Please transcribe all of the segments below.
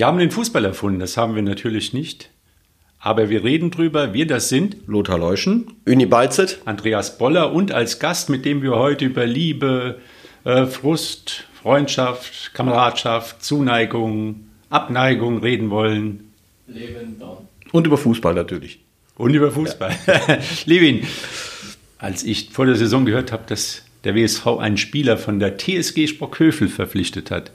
Wir haben den Fußball erfunden, das haben wir natürlich nicht. Aber wir reden drüber, wir das sind Lothar Leuschen, Uni Balzet, Andreas Boller und als Gast, mit dem wir heute über Liebe, äh, Frust, Freundschaft, Kameradschaft, Zuneigung, Abneigung reden wollen. Leben down. Und über Fußball natürlich. Und über Fußball. Ja. Levin, als ich vor der Saison gehört habe, dass der WSV einen Spieler von der TSG Sprockhövel verpflichtet hat,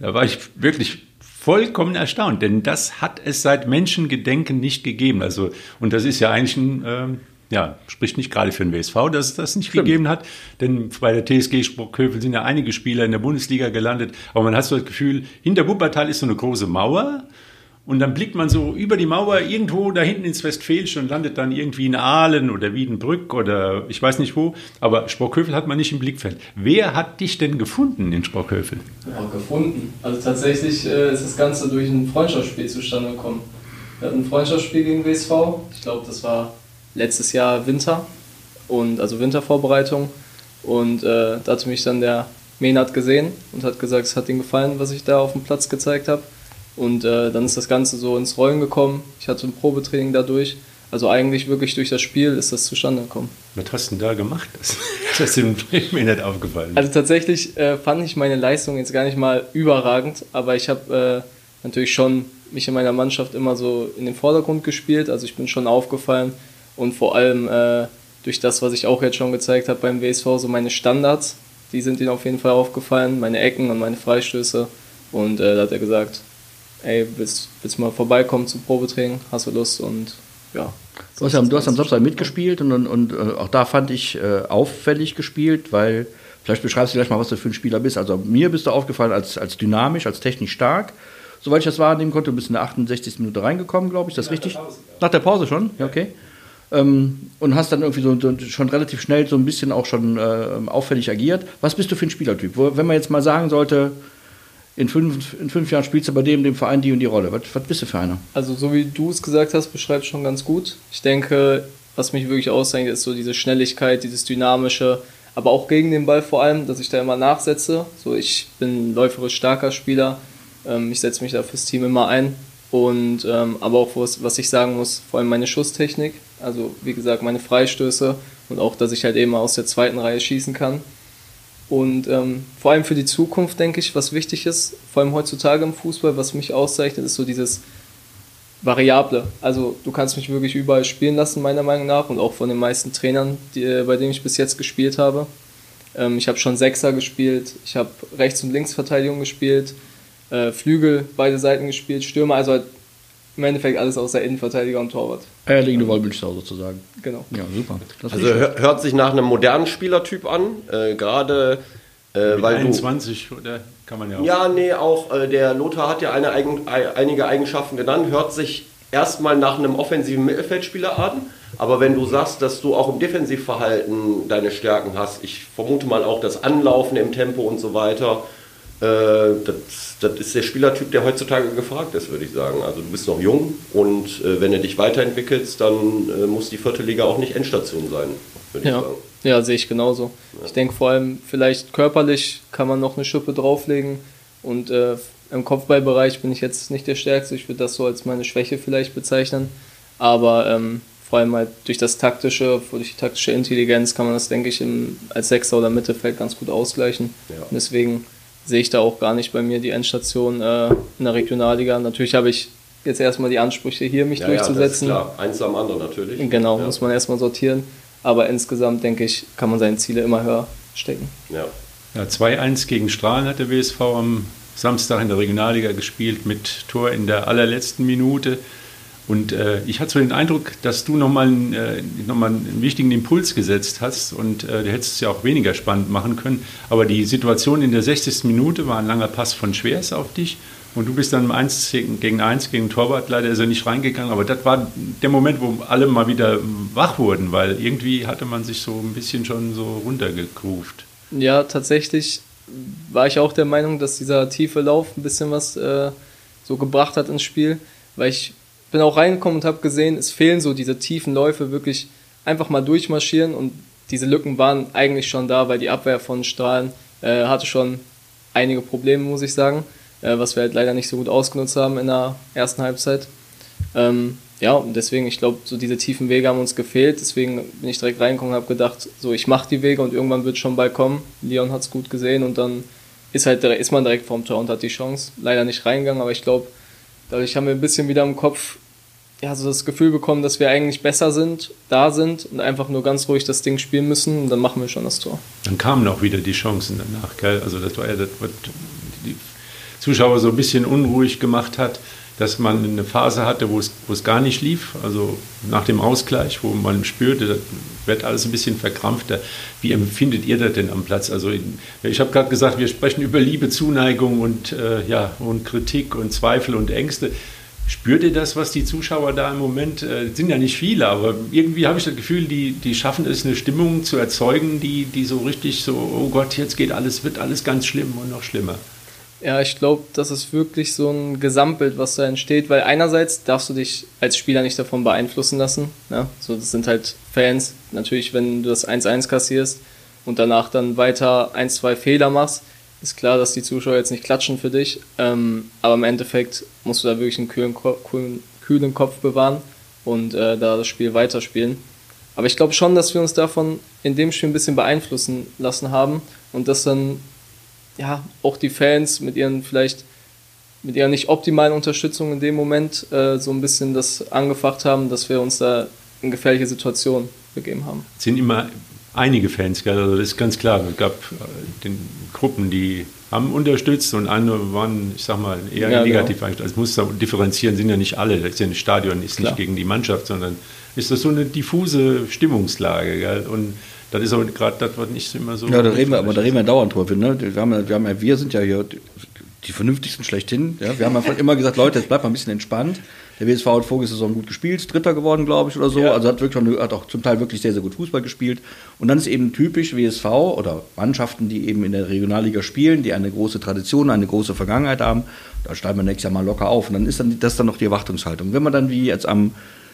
da war ich wirklich vollkommen erstaunt, denn das hat es seit Menschengedenken nicht gegeben. Also, und das ist ja eigentlich ein, ähm, ja, spricht nicht gerade für den WSV, dass es das nicht Stimmt. gegeben hat, denn bei der TSG Sprockhövel sind ja einige Spieler in der Bundesliga gelandet, aber man hat so das Gefühl, hinter Wuppertal ist so eine große Mauer und dann blickt man so über die Mauer irgendwo da hinten ins Westfälische und landet dann irgendwie in Aalen oder Wiedenbrück oder ich weiß nicht wo. Aber Sprockhövel hat man nicht im Blickfeld. Wer hat dich denn gefunden in Sprockhövel? Ja, gefunden. Also tatsächlich äh, ist das Ganze durch ein Freundschaftsspiel zustande gekommen. Wir hatten ein Freundschaftsspiel gegen WSV. Ich glaube, das war letztes Jahr Winter. Und, also Wintervorbereitung. Und äh, da hatte mich dann der Menat gesehen und hat gesagt, es hat ihm gefallen, was ich da auf dem Platz gezeigt habe. Und äh, dann ist das Ganze so ins Rollen gekommen. Ich hatte ein Probetraining dadurch. Also eigentlich wirklich durch das Spiel ist das zustande gekommen. Was hast du denn da gemacht? Das ist mir nicht aufgefallen. Also tatsächlich äh, fand ich meine Leistung jetzt gar nicht mal überragend, aber ich habe äh, natürlich schon mich in meiner Mannschaft immer so in den Vordergrund gespielt. Also ich bin schon aufgefallen und vor allem äh, durch das, was ich auch jetzt schon gezeigt habe beim WSV, so meine Standards, die sind ihm auf jeden Fall aufgefallen, meine Ecken und meine Freistöße. Und äh, da hat er gesagt, ey, willst, willst du mal vorbeikommen zum Probetraining? Hast du Lust? Und ja. Du hast, am, du hast am Samstag mitgespielt und, und, und äh, auch da fand ich äh, auffällig gespielt, weil vielleicht beschreibst du gleich mal, was du für ein Spieler bist. Also mir bist du aufgefallen als, als dynamisch, als technisch stark. Soweit ich das wahrnehmen konnte, du bist in der 68. Minute reingekommen, glaube ich. Das Nach richtig? Der Pause, Nach der Pause schon? Ja, okay. Ähm, und hast dann irgendwie so, so, schon relativ schnell so ein bisschen auch schon äh, auffällig agiert. Was bist du für ein Spielertyp? Wo, wenn man jetzt mal sagen sollte, in fünf, in fünf Jahren spielst du bei dem, dem Verein die und die Rolle. Was, was bist du für einer? Also so wie du es gesagt hast, beschreibst schon ganz gut. Ich denke, was mich wirklich auszeichnet, ist so diese Schnelligkeit, dieses Dynamische, aber auch gegen den Ball vor allem, dass ich da immer nachsetze. So, ich bin ein läuferisch starker Spieler, ähm, ich setze mich da fürs Team immer ein. Und ähm, aber auch was, was ich sagen muss, vor allem meine Schusstechnik, also wie gesagt meine Freistöße und auch, dass ich halt eben aus der zweiten Reihe schießen kann. Und ähm, vor allem für die Zukunft, denke ich, was wichtig ist, vor allem heutzutage im Fußball, was mich auszeichnet, ist so dieses Variable. Also du kannst mich wirklich überall spielen lassen, meiner Meinung nach, und auch von den meisten Trainern, die, bei denen ich bis jetzt gespielt habe. Ähm, ich habe schon Sechser gespielt, ich habe Rechts- und Linksverteidigung gespielt, äh, Flügel, beide Seiten gespielt, Stürmer, also halt im Endeffekt alles außer Innenverteidiger und Torwart. Eierlegende Wollmilchsau sozusagen. Genau. Ja, super. Das also hört sich nach einem modernen Spielertyp an, äh, gerade äh, weil 21 du, oder kann man ja auch. Ja, nee, auch äh, der Lothar hat ja eine eigen, einige Eigenschaften genannt, hört sich erstmal nach einem offensiven Mittelfeldspieler an, aber wenn du sagst, dass du auch im Defensivverhalten deine Stärken hast, ich vermute mal auch das Anlaufen im Tempo und so weiter, äh, das, das, ist der Spielertyp, der heutzutage gefragt ist, würde ich sagen. Also du bist noch jung und äh, wenn du dich weiterentwickelst, dann äh, muss die vierte Liga auch nicht Endstation sein, würde ja. ich sagen. Ja, sehe ich genauso. Ja. Ich denke vor allem, vielleicht körperlich kann man noch eine Schippe drauflegen und äh, im Kopfballbereich bin ich jetzt nicht der Stärkste. Ich würde das so als meine Schwäche vielleicht bezeichnen. Aber ähm, vor allem halt durch das taktische, durch die taktische Intelligenz kann man das, denke ich, im, als Sechser oder Mittelfeld ganz gut ausgleichen. Ja. deswegen sehe ich da auch gar nicht bei mir die Endstation äh, in der Regionalliga. Natürlich habe ich jetzt erstmal die Ansprüche hier, mich ja, durchzusetzen. Ja, klar. Eins am anderen natürlich. Genau, ja. muss man erstmal sortieren. Aber insgesamt, denke ich, kann man seine Ziele immer höher stecken. Ja. ja 2-1 gegen Strahlen hat der WSV am Samstag in der Regionalliga gespielt mit Tor in der allerletzten Minute. Und äh, ich hatte so den Eindruck, dass du nochmal einen, äh, noch einen wichtigen Impuls gesetzt hast und äh, du hättest es ja auch weniger spannend machen können. Aber die Situation in der 60. Minute war ein langer Pass von Schwers auf dich und du bist dann im 1 gegen 1 gegen Torwart. Leider ist er nicht reingegangen, aber das war der Moment, wo alle mal wieder wach wurden, weil irgendwie hatte man sich so ein bisschen schon so runtergegruft. Ja, tatsächlich war ich auch der Meinung, dass dieser tiefe Lauf ein bisschen was äh, so gebracht hat ins Spiel, weil ich bin auch reingekommen und habe gesehen, es fehlen so diese tiefen Läufe, wirklich einfach mal durchmarschieren und diese Lücken waren eigentlich schon da, weil die Abwehr von Strahlen äh, hatte schon einige Probleme, muss ich sagen. äh, was wir halt leider nicht so gut ausgenutzt haben in der ersten Halbzeit. Ähm, ja, und deswegen, ich glaube, so diese tiefen Wege haben uns gefehlt. Deswegen bin ich direkt reingekommen und habe gedacht, so ich mache die Wege und irgendwann wird schon bald kommen. Leon hat es gut gesehen und dann ist halt ist man direkt vorm Tor und hat die Chance. Leider nicht reingegangen, aber ich glaube, dadurch haben wir ein bisschen wieder im Kopf ja, so das Gefühl bekommen, dass wir eigentlich besser sind, da sind und einfach nur ganz ruhig das Ding spielen müssen und dann machen wir schon das Tor. Dann kamen auch wieder die Chancen danach, gell? Also das war ja das, was die Zuschauer so ein bisschen unruhig gemacht hat dass man eine Phase hatte, wo es, wo es gar nicht lief, also nach dem Ausgleich, wo man spürte, das wird alles ein bisschen verkrampfter. Wie empfindet ihr das denn am Platz? Also ich habe gerade gesagt, wir sprechen über Liebe, Zuneigung und, äh, ja, und Kritik und Zweifel und Ängste. Spürt ihr das, was die Zuschauer da im Moment, äh, sind ja nicht viele, aber irgendwie habe ich das Gefühl, die, die schaffen es, eine Stimmung zu erzeugen, die, die so richtig so, oh Gott, jetzt geht alles, wird alles ganz schlimm und noch schlimmer. Ja, ich glaube, das ist wirklich so ein Gesamtbild, was da entsteht, weil einerseits darfst du dich als Spieler nicht davon beeinflussen lassen. Ne? So, das sind halt Fans. Natürlich, wenn du das 1-1 kassierst und danach dann weiter ein, zwei Fehler machst, ist klar, dass die Zuschauer jetzt nicht klatschen für dich. Ähm, aber im Endeffekt musst du da wirklich einen kühlen, kühlen, kühlen Kopf bewahren und äh, da das Spiel weiterspielen. Aber ich glaube schon, dass wir uns davon in dem Spiel ein bisschen beeinflussen lassen haben und das dann ja, auch die Fans mit ihren vielleicht mit ihrer nicht optimalen Unterstützung in dem Moment äh, so ein bisschen das angefacht haben, dass wir uns da in gefährliche Situationen begeben haben. Sind immer einige Fans, gell? also das ist ganz klar. Es gab äh, den Gruppen, die haben unterstützt und andere waren, ich sag mal, eher ja, negativ genau. eingestellt. Also muss da differenzieren, sind ja nicht alle. Das ist ja ein Stadion, ist klar. nicht gegen die Mannschaft, sondern ist das so eine diffuse Stimmungslage. Gell? Und das ist aber gerade das, was nicht immer so. Ja, da reden wir, aber da reden wir dauernd drüber. Ne? Wir, haben, wir, haben, wir sind ja hier die vernünftigsten schlechthin. Ja? Wir haben einfach immer gesagt, Leute, jetzt bleibt mal ein bisschen entspannt. Der WSV hat vorige Saison gut gespielt, Dritter geworden, glaube ich, oder so. Ja. Also hat, wirklich schon, hat auch zum Teil wirklich sehr, sehr gut Fußball gespielt. Und dann ist eben typisch WSV oder Mannschaften, die eben in der Regionalliga spielen, die eine große Tradition, eine große Vergangenheit haben. Da steigen wir nächstes Jahr mal locker auf. Und dann ist dann, das dann noch die Erwartungshaltung. Wenn man dann wie jetzt am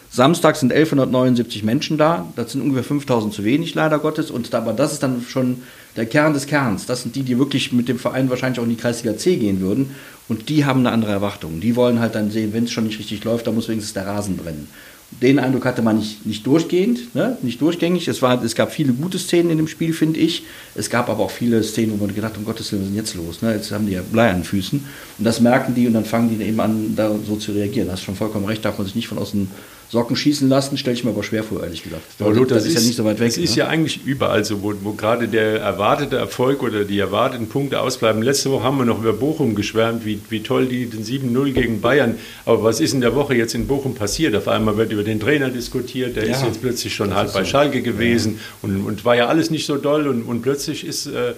Samstag sind 1179 Menschen da, das sind ungefähr 5000 zu wenig, leider Gottes. Und aber das ist dann schon der Kern des Kerns. Das sind die, die wirklich mit dem Verein wahrscheinlich auch in die Kreisliga C gehen würden. Und die haben eine andere Erwartung. Die wollen halt dann sehen, wenn es schon nicht richtig läuft, dann muss wenigstens der Rasen brennen. Den Eindruck hatte man nicht, nicht durchgehend, ne? nicht durchgängig. Es, war, es gab viele gute Szenen in dem Spiel, finde ich. Es gab aber auch viele Szenen, wo man gedacht hat, um Gottes Willen, was ist denn jetzt los? Ne? Jetzt haben die ja Blei an den Füßen. Und das merken die und dann fangen die eben an, da so zu reagieren. Da hast schon vollkommen recht, darf man sich nicht von außen Socken schießen lassen, stelle ich mir aber schwer vor, ehrlich gesagt. Aber Lothar, das, das ist, ja nicht so weit weg. Das ist ne? ja eigentlich überall so, wo, wo, gerade der erwartete Erfolg oder die erwarteten Punkte ausbleiben. Letzte Woche haben wir noch über Bochum geschwärmt, wie, wie toll die den 7-0 gegen Bayern. Aber was ist in der Woche jetzt in Bochum passiert? Auf einmal wird über den Trainer diskutiert, der ja, ist jetzt plötzlich schon halb bei Schalke gewesen ja. und, und war ja alles nicht so doll und, und plötzlich ist. Äh,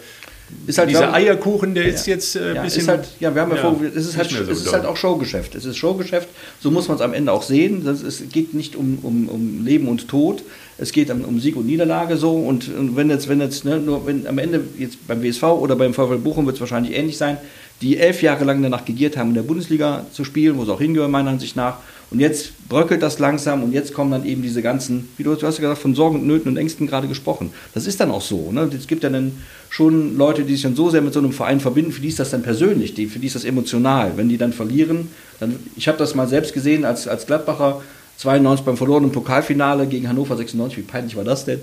ist halt, Dieser Eierkuchen, der ist jetzt äh, ein ja, bisschen. Ist halt, ja, wir haben ja, ja vor, es ist, halt, so es ist halt auch Showgeschäft. Es ist Showgeschäft, so muss man es am Ende auch sehen. Das, es geht nicht um, um, um Leben und Tod, es geht um, um Sieg und Niederlage so. Und, und wenn jetzt, wenn jetzt, ne, nur wenn am Ende jetzt beim WSV oder beim VfL Bochum wird es wahrscheinlich ähnlich sein, die elf Jahre lang danach gegiert haben, in der Bundesliga zu spielen, wo es auch hingehört, meiner Ansicht nach. Und jetzt bröckelt das langsam und jetzt kommen dann eben diese ganzen, wie du, hast ja gesagt, von Sorgen, Nöten und Ängsten gerade gesprochen. Das ist dann auch so. Ne? Es gibt ja dann schon Leute, die sich dann so sehr mit so einem Verein verbinden, für die ist das dann persönlich, die, für die ist das emotional. Wenn die dann verlieren, dann, ich habe das mal selbst gesehen als, als Gladbacher, 92 beim verlorenen Pokalfinale gegen Hannover 96, wie peinlich war das denn?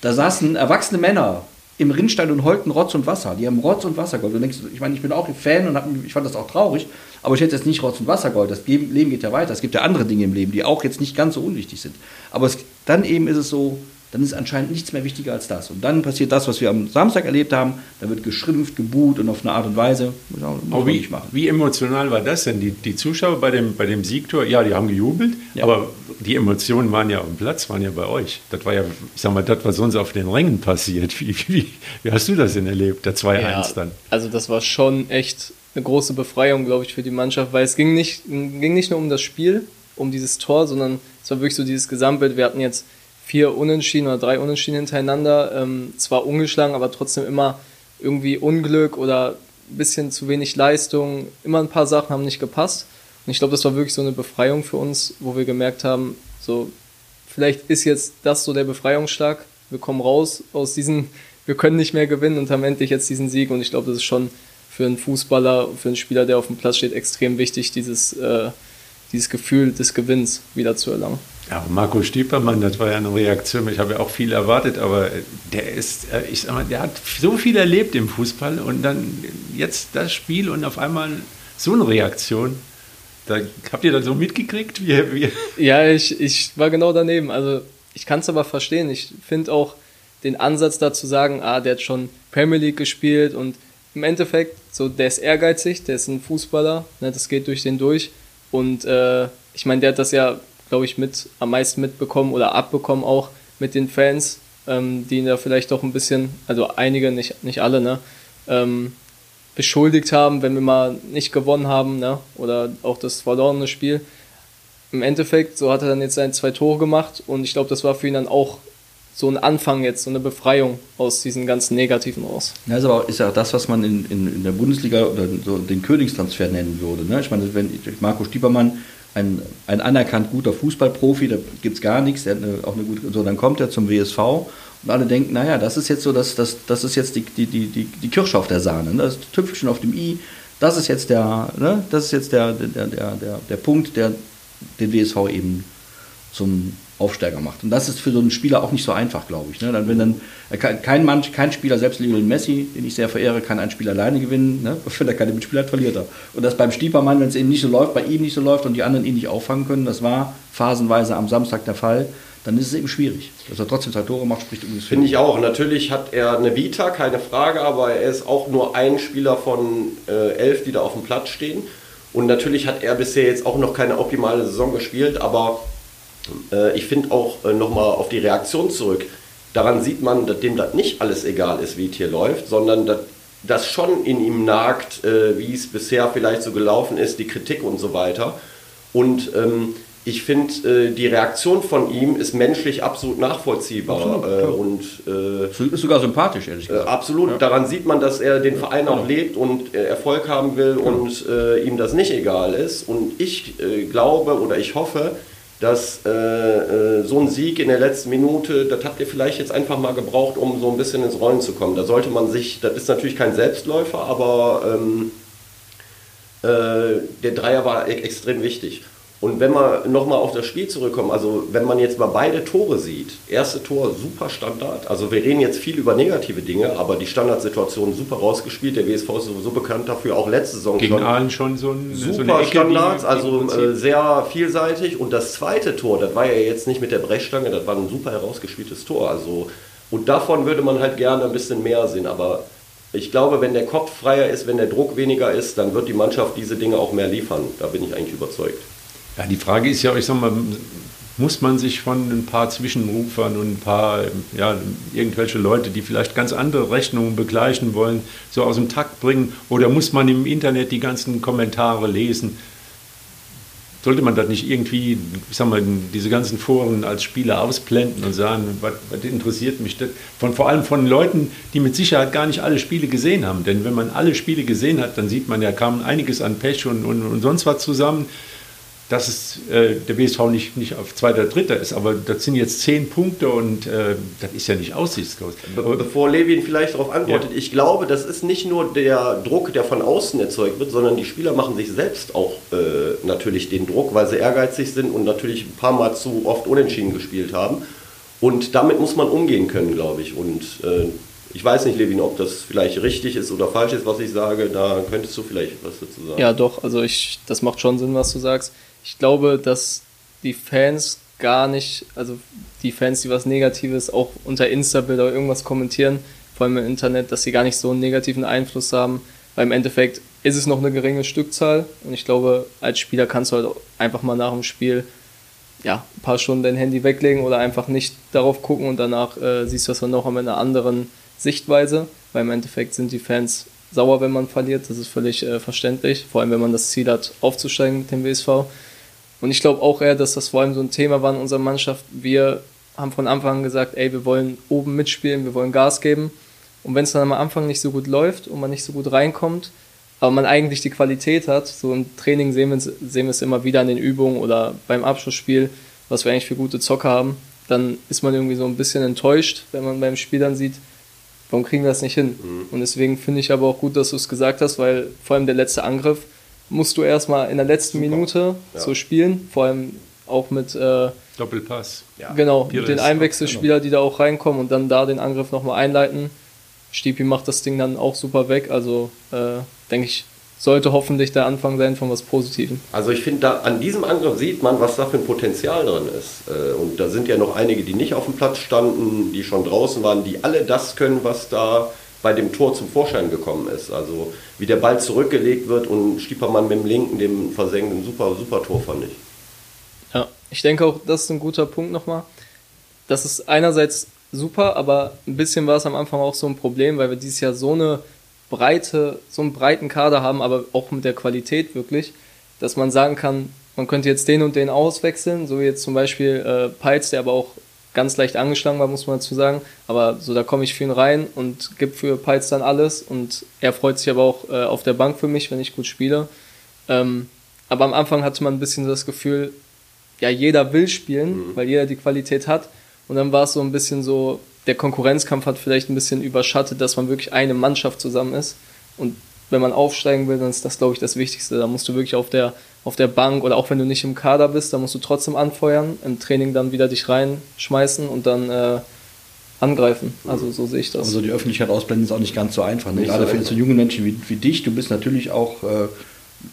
Da saßen erwachsene Männer im Rinnstein und heulten Rotz und Wasser. Die haben Rotz und. Und denkst, ich meine, ich bin auch Fan und hab, ich fand das auch traurig, aber ich hätte jetzt nicht Rotz und Wassergold. Das Leben geht ja weiter. Es gibt ja andere Dinge im Leben, die auch jetzt nicht ganz so unwichtig sind. Aber es, dann eben ist es so, dann ist anscheinend nichts mehr wichtiger als das. Und dann passiert das, was wir am Samstag erlebt haben. Da wird geschrimpft, gebuht und auf eine Art und Weise. Muss man wie, nicht machen. wie emotional war das denn? Die, die Zuschauer bei dem, bei dem Siegtor, ja, die haben gejubelt, ja. aber die Emotionen waren ja am Platz, waren ja bei euch. Das war ja, ich sag mal, das, was sonst auf den Rängen passiert. Wie, wie, wie hast du das denn erlebt, der 2-1 ja, dann? Also, das war schon echt eine große Befreiung, glaube ich, für die Mannschaft, weil es ging nicht, ging nicht nur um das Spiel, um dieses Tor, sondern es war wirklich so dieses Gesamtbild. Wir hatten jetzt vier Unentschieden oder drei Unentschieden hintereinander. Ähm, zwar ungeschlagen, aber trotzdem immer irgendwie Unglück oder ein bisschen zu wenig Leistung. Immer ein paar Sachen haben nicht gepasst. Und ich glaube, das war wirklich so eine Befreiung für uns, wo wir gemerkt haben, so, vielleicht ist jetzt das so der Befreiungsschlag. Wir kommen raus aus diesen, wir können nicht mehr gewinnen und haben endlich jetzt diesen Sieg. Und ich glaube, das ist schon für einen Fußballer, für einen Spieler, der auf dem Platz steht, extrem wichtig, dieses, äh, dieses Gefühl des Gewinns wieder zu erlangen. Ja, Marco Stiepermann, das war ja eine Reaktion. Ich habe ja auch viel erwartet, aber der ist, äh, ich sag mal, der hat so viel erlebt im Fußball und dann jetzt das Spiel und auf einmal so eine Reaktion. Da, habt ihr das so mitgekriegt? Wie, wie? Ja, ich, ich war genau daneben. Also ich kann es aber verstehen. Ich finde auch den Ansatz da zu sagen, ah, der hat schon Premier League gespielt und im Endeffekt, so der ist ehrgeizig, der ist ein Fußballer, ne, das geht durch den durch. Und äh, ich meine, der hat das ja glaube ich, mit am meisten mitbekommen oder abbekommen auch mit den Fans, ähm, die ihn da vielleicht doch ein bisschen, also einige, nicht, nicht alle, ne, ähm, beschuldigt haben, wenn wir mal nicht gewonnen haben, ne, oder auch das verlorene Spiel. Im Endeffekt, so hat er dann jetzt seine zwei Tore gemacht und ich glaube, das war für ihn dann auch so ein Anfang jetzt, so eine Befreiung aus diesen ganzen Negativen raus. Ja, ist aber auch, ist ja das, was man in, in, in der Bundesliga oder so den Königstransfer nennen würde. Ne? Ich meine, wenn Marco Stiepermann ein, ein anerkannt guter Fußballprofi, da gibt es gar nichts, der hat eine, auch eine gute, so dann kommt er zum WSV und alle denken, naja, das ist jetzt so, das, das, das ist jetzt die, die, die, die Kirsche auf der Sahne, ne? das Tüpfelchen auf dem I, das ist jetzt der, ne? das ist jetzt der, der, der, der, der Punkt, der den WSV eben zum Aufsteiger macht. Und das ist für so einen Spieler auch nicht so einfach, glaube ich. Ne? Dann, wenn dann kein, Mann, kein Spieler, selbst Lionel Messi, den ich sehr verehre, kann ein Spiel alleine gewinnen. Ne? Wenn er keine Mitspieler hat, verliert er. Und das beim Stiepermann, wenn es eben nicht so läuft, bei ihm nicht so läuft und die anderen ihn nicht auffangen können, das war phasenweise am Samstag der Fall, dann ist es eben schwierig. Dass er trotzdem zwei Tore macht, spricht übrigens Finde ich auch. Natürlich hat er eine Vita, keine Frage, aber er ist auch nur ein Spieler von äh, elf, die da auf dem Platz stehen. Und natürlich hat er bisher jetzt auch noch keine optimale Saison gespielt, aber äh, ich finde auch äh, nochmal auf die Reaktion zurück. Daran sieht man, dass dem das nicht alles egal ist, wie es hier läuft, sondern dass das schon in ihm nagt, äh, wie es bisher vielleicht so gelaufen ist, die Kritik und so weiter. Und ähm, ich finde, äh, die Reaktion von ihm ist menschlich absolut nachvollziehbar. Absolut, äh, und, äh, ist sogar sympathisch, ehrlich gesagt. absolut. Ja. Daran sieht man, dass er den Verein ja, auch lebt und Erfolg haben will ja. und ihm das nicht egal ist. Und ich glaube oder ich hoffe, dass äh, äh, so ein Sieg in der letzten Minute, das habt ihr vielleicht jetzt einfach mal gebraucht, um so ein bisschen ins Rollen zu kommen. Da sollte man sich, das ist natürlich kein Selbstläufer, aber ähm, äh, der Dreier war e extrem wichtig. Und wenn wir nochmal auf das Spiel zurückkommen, also wenn man jetzt mal beide Tore sieht, erste Tor super Standard, also wir reden jetzt viel über negative Dinge, aber die Standardsituation super rausgespielt, der WSV ist sowieso bekannt dafür, auch letzte Saison Gegen schon. Aalen schon so ein Super so Standards, also äh, sehr vielseitig und das zweite Tor, das war ja jetzt nicht mit der Brechstange, das war ein super herausgespieltes Tor, also und davon würde man halt gerne ein bisschen mehr sehen, aber ich glaube, wenn der Kopf freier ist, wenn der Druck weniger ist, dann wird die Mannschaft diese Dinge auch mehr liefern. Da bin ich eigentlich überzeugt. Ja, die Frage ist ja, ich sag mal, muss man sich von ein paar Zwischenrufern und ein paar, ja, irgendwelche Leute, die vielleicht ganz andere Rechnungen begleichen wollen, so aus dem Takt bringen? Oder muss man im Internet die ganzen Kommentare lesen? Sollte man das nicht irgendwie, ich sag mal, diese ganzen Foren als Spieler ausblenden und sagen, was, was interessiert mich das? Von, vor allem von Leuten, die mit Sicherheit gar nicht alle Spiele gesehen haben. Denn wenn man alle Spiele gesehen hat, dann sieht man ja, kam einiges an Pech und, und, und sonst was zusammen dass es, äh, der BSV nicht, nicht auf zweiter, dritter ist, aber das sind jetzt zehn Punkte und äh, das ist ja nicht aussichtslos. Be bevor Levin vielleicht darauf antwortet, ja. ich glaube, das ist nicht nur der Druck, der von außen erzeugt wird, sondern die Spieler machen sich selbst auch äh, natürlich den Druck, weil sie ehrgeizig sind und natürlich ein paar Mal zu oft unentschieden gespielt haben. Und damit muss man umgehen können, glaube ich. Und äh, ich weiß nicht, Levin, ob das vielleicht richtig ist oder falsch ist, was ich sage. Da könntest du vielleicht was dazu sagen. Ja, doch. Also ich, das macht schon Sinn, was du sagst ich glaube, dass die Fans gar nicht, also die Fans, die was Negatives auch unter Insta-Bilder oder irgendwas kommentieren, vor allem im Internet, dass sie gar nicht so einen negativen Einfluss haben, weil im Endeffekt ist es noch eine geringe Stückzahl und ich glaube, als Spieler kannst du halt einfach mal nach dem Spiel ja, ein paar Stunden dein Handy weglegen oder einfach nicht darauf gucken und danach äh, siehst du das dann noch mit einer anderen Sichtweise, weil im Endeffekt sind die Fans sauer, wenn man verliert, das ist völlig äh, verständlich, vor allem wenn man das Ziel hat, aufzusteigen mit dem WSV. Und ich glaube auch eher, dass das vor allem so ein Thema war in unserer Mannschaft. Wir haben von Anfang an gesagt, ey, wir wollen oben mitspielen, wir wollen Gas geben. Und wenn es dann am Anfang nicht so gut läuft und man nicht so gut reinkommt, aber man eigentlich die Qualität hat, so im Training sehen wir, sehen wir es immer wieder an den Übungen oder beim Abschlussspiel, was wir eigentlich für gute Zocker haben, dann ist man irgendwie so ein bisschen enttäuscht, wenn man beim Spiel dann sieht, Warum kriegen wir das nicht hin? Mhm. Und deswegen finde ich aber auch gut, dass du es gesagt hast, weil vor allem der letzte Angriff musst du erstmal in der letzten Super. Minute ja. so spielen, vor allem auch mit äh, Doppelpass. Ja. Genau, Pires, mit den Einwechselspielern, die da auch reinkommen und dann da den Angriff nochmal einleiten. Stiepi macht das Ding dann auch super weg, also äh, denke ich, sollte hoffentlich der Anfang sein von was Positivem. Also ich finde, da an diesem Angriff sieht man, was da für ein Potenzial drin ist. Äh, und da sind ja noch einige, die nicht auf dem Platz standen, die schon draußen waren, die alle das können, was da bei dem Tor zum Vorschein gekommen ist. Also wie der Ball zurückgelegt wird und Stiepermann mit dem linken, dem versenkten super, super Tor fand ich. Ja, ich denke auch, das ist ein guter Punkt nochmal. Das ist einerseits super, aber ein bisschen war es am Anfang auch so ein Problem, weil wir dieses Jahr so eine breite, so einen breiten Kader haben, aber auch mit der Qualität wirklich, dass man sagen kann, man könnte jetzt den und den auswechseln, so wie jetzt zum Beispiel äh, Peitz, der aber auch ganz leicht angeschlagen war, muss man dazu sagen. Aber so, da komme ich für ihn rein und gebe für Peitz dann alles. Und er freut sich aber auch äh, auf der Bank für mich, wenn ich gut spiele. Ähm, aber am Anfang hatte man ein bisschen das Gefühl, ja, jeder will spielen, mhm. weil jeder die Qualität hat. Und dann war es so ein bisschen so, der Konkurrenzkampf hat vielleicht ein bisschen überschattet, dass man wirklich eine Mannschaft zusammen ist. Und wenn man aufsteigen will, dann ist das, glaube ich, das Wichtigste. Da musst du wirklich auf der, auf der Bank oder auch wenn du nicht im Kader bist, da musst du trotzdem anfeuern, im Training dann wieder dich reinschmeißen und dann äh, angreifen. Also so sehe ich das. Also die Öffentlichkeit ausblenden ist auch nicht ganz so einfach. Ne? Gerade für so junge Menschen wie, wie dich, du bist natürlich auch äh,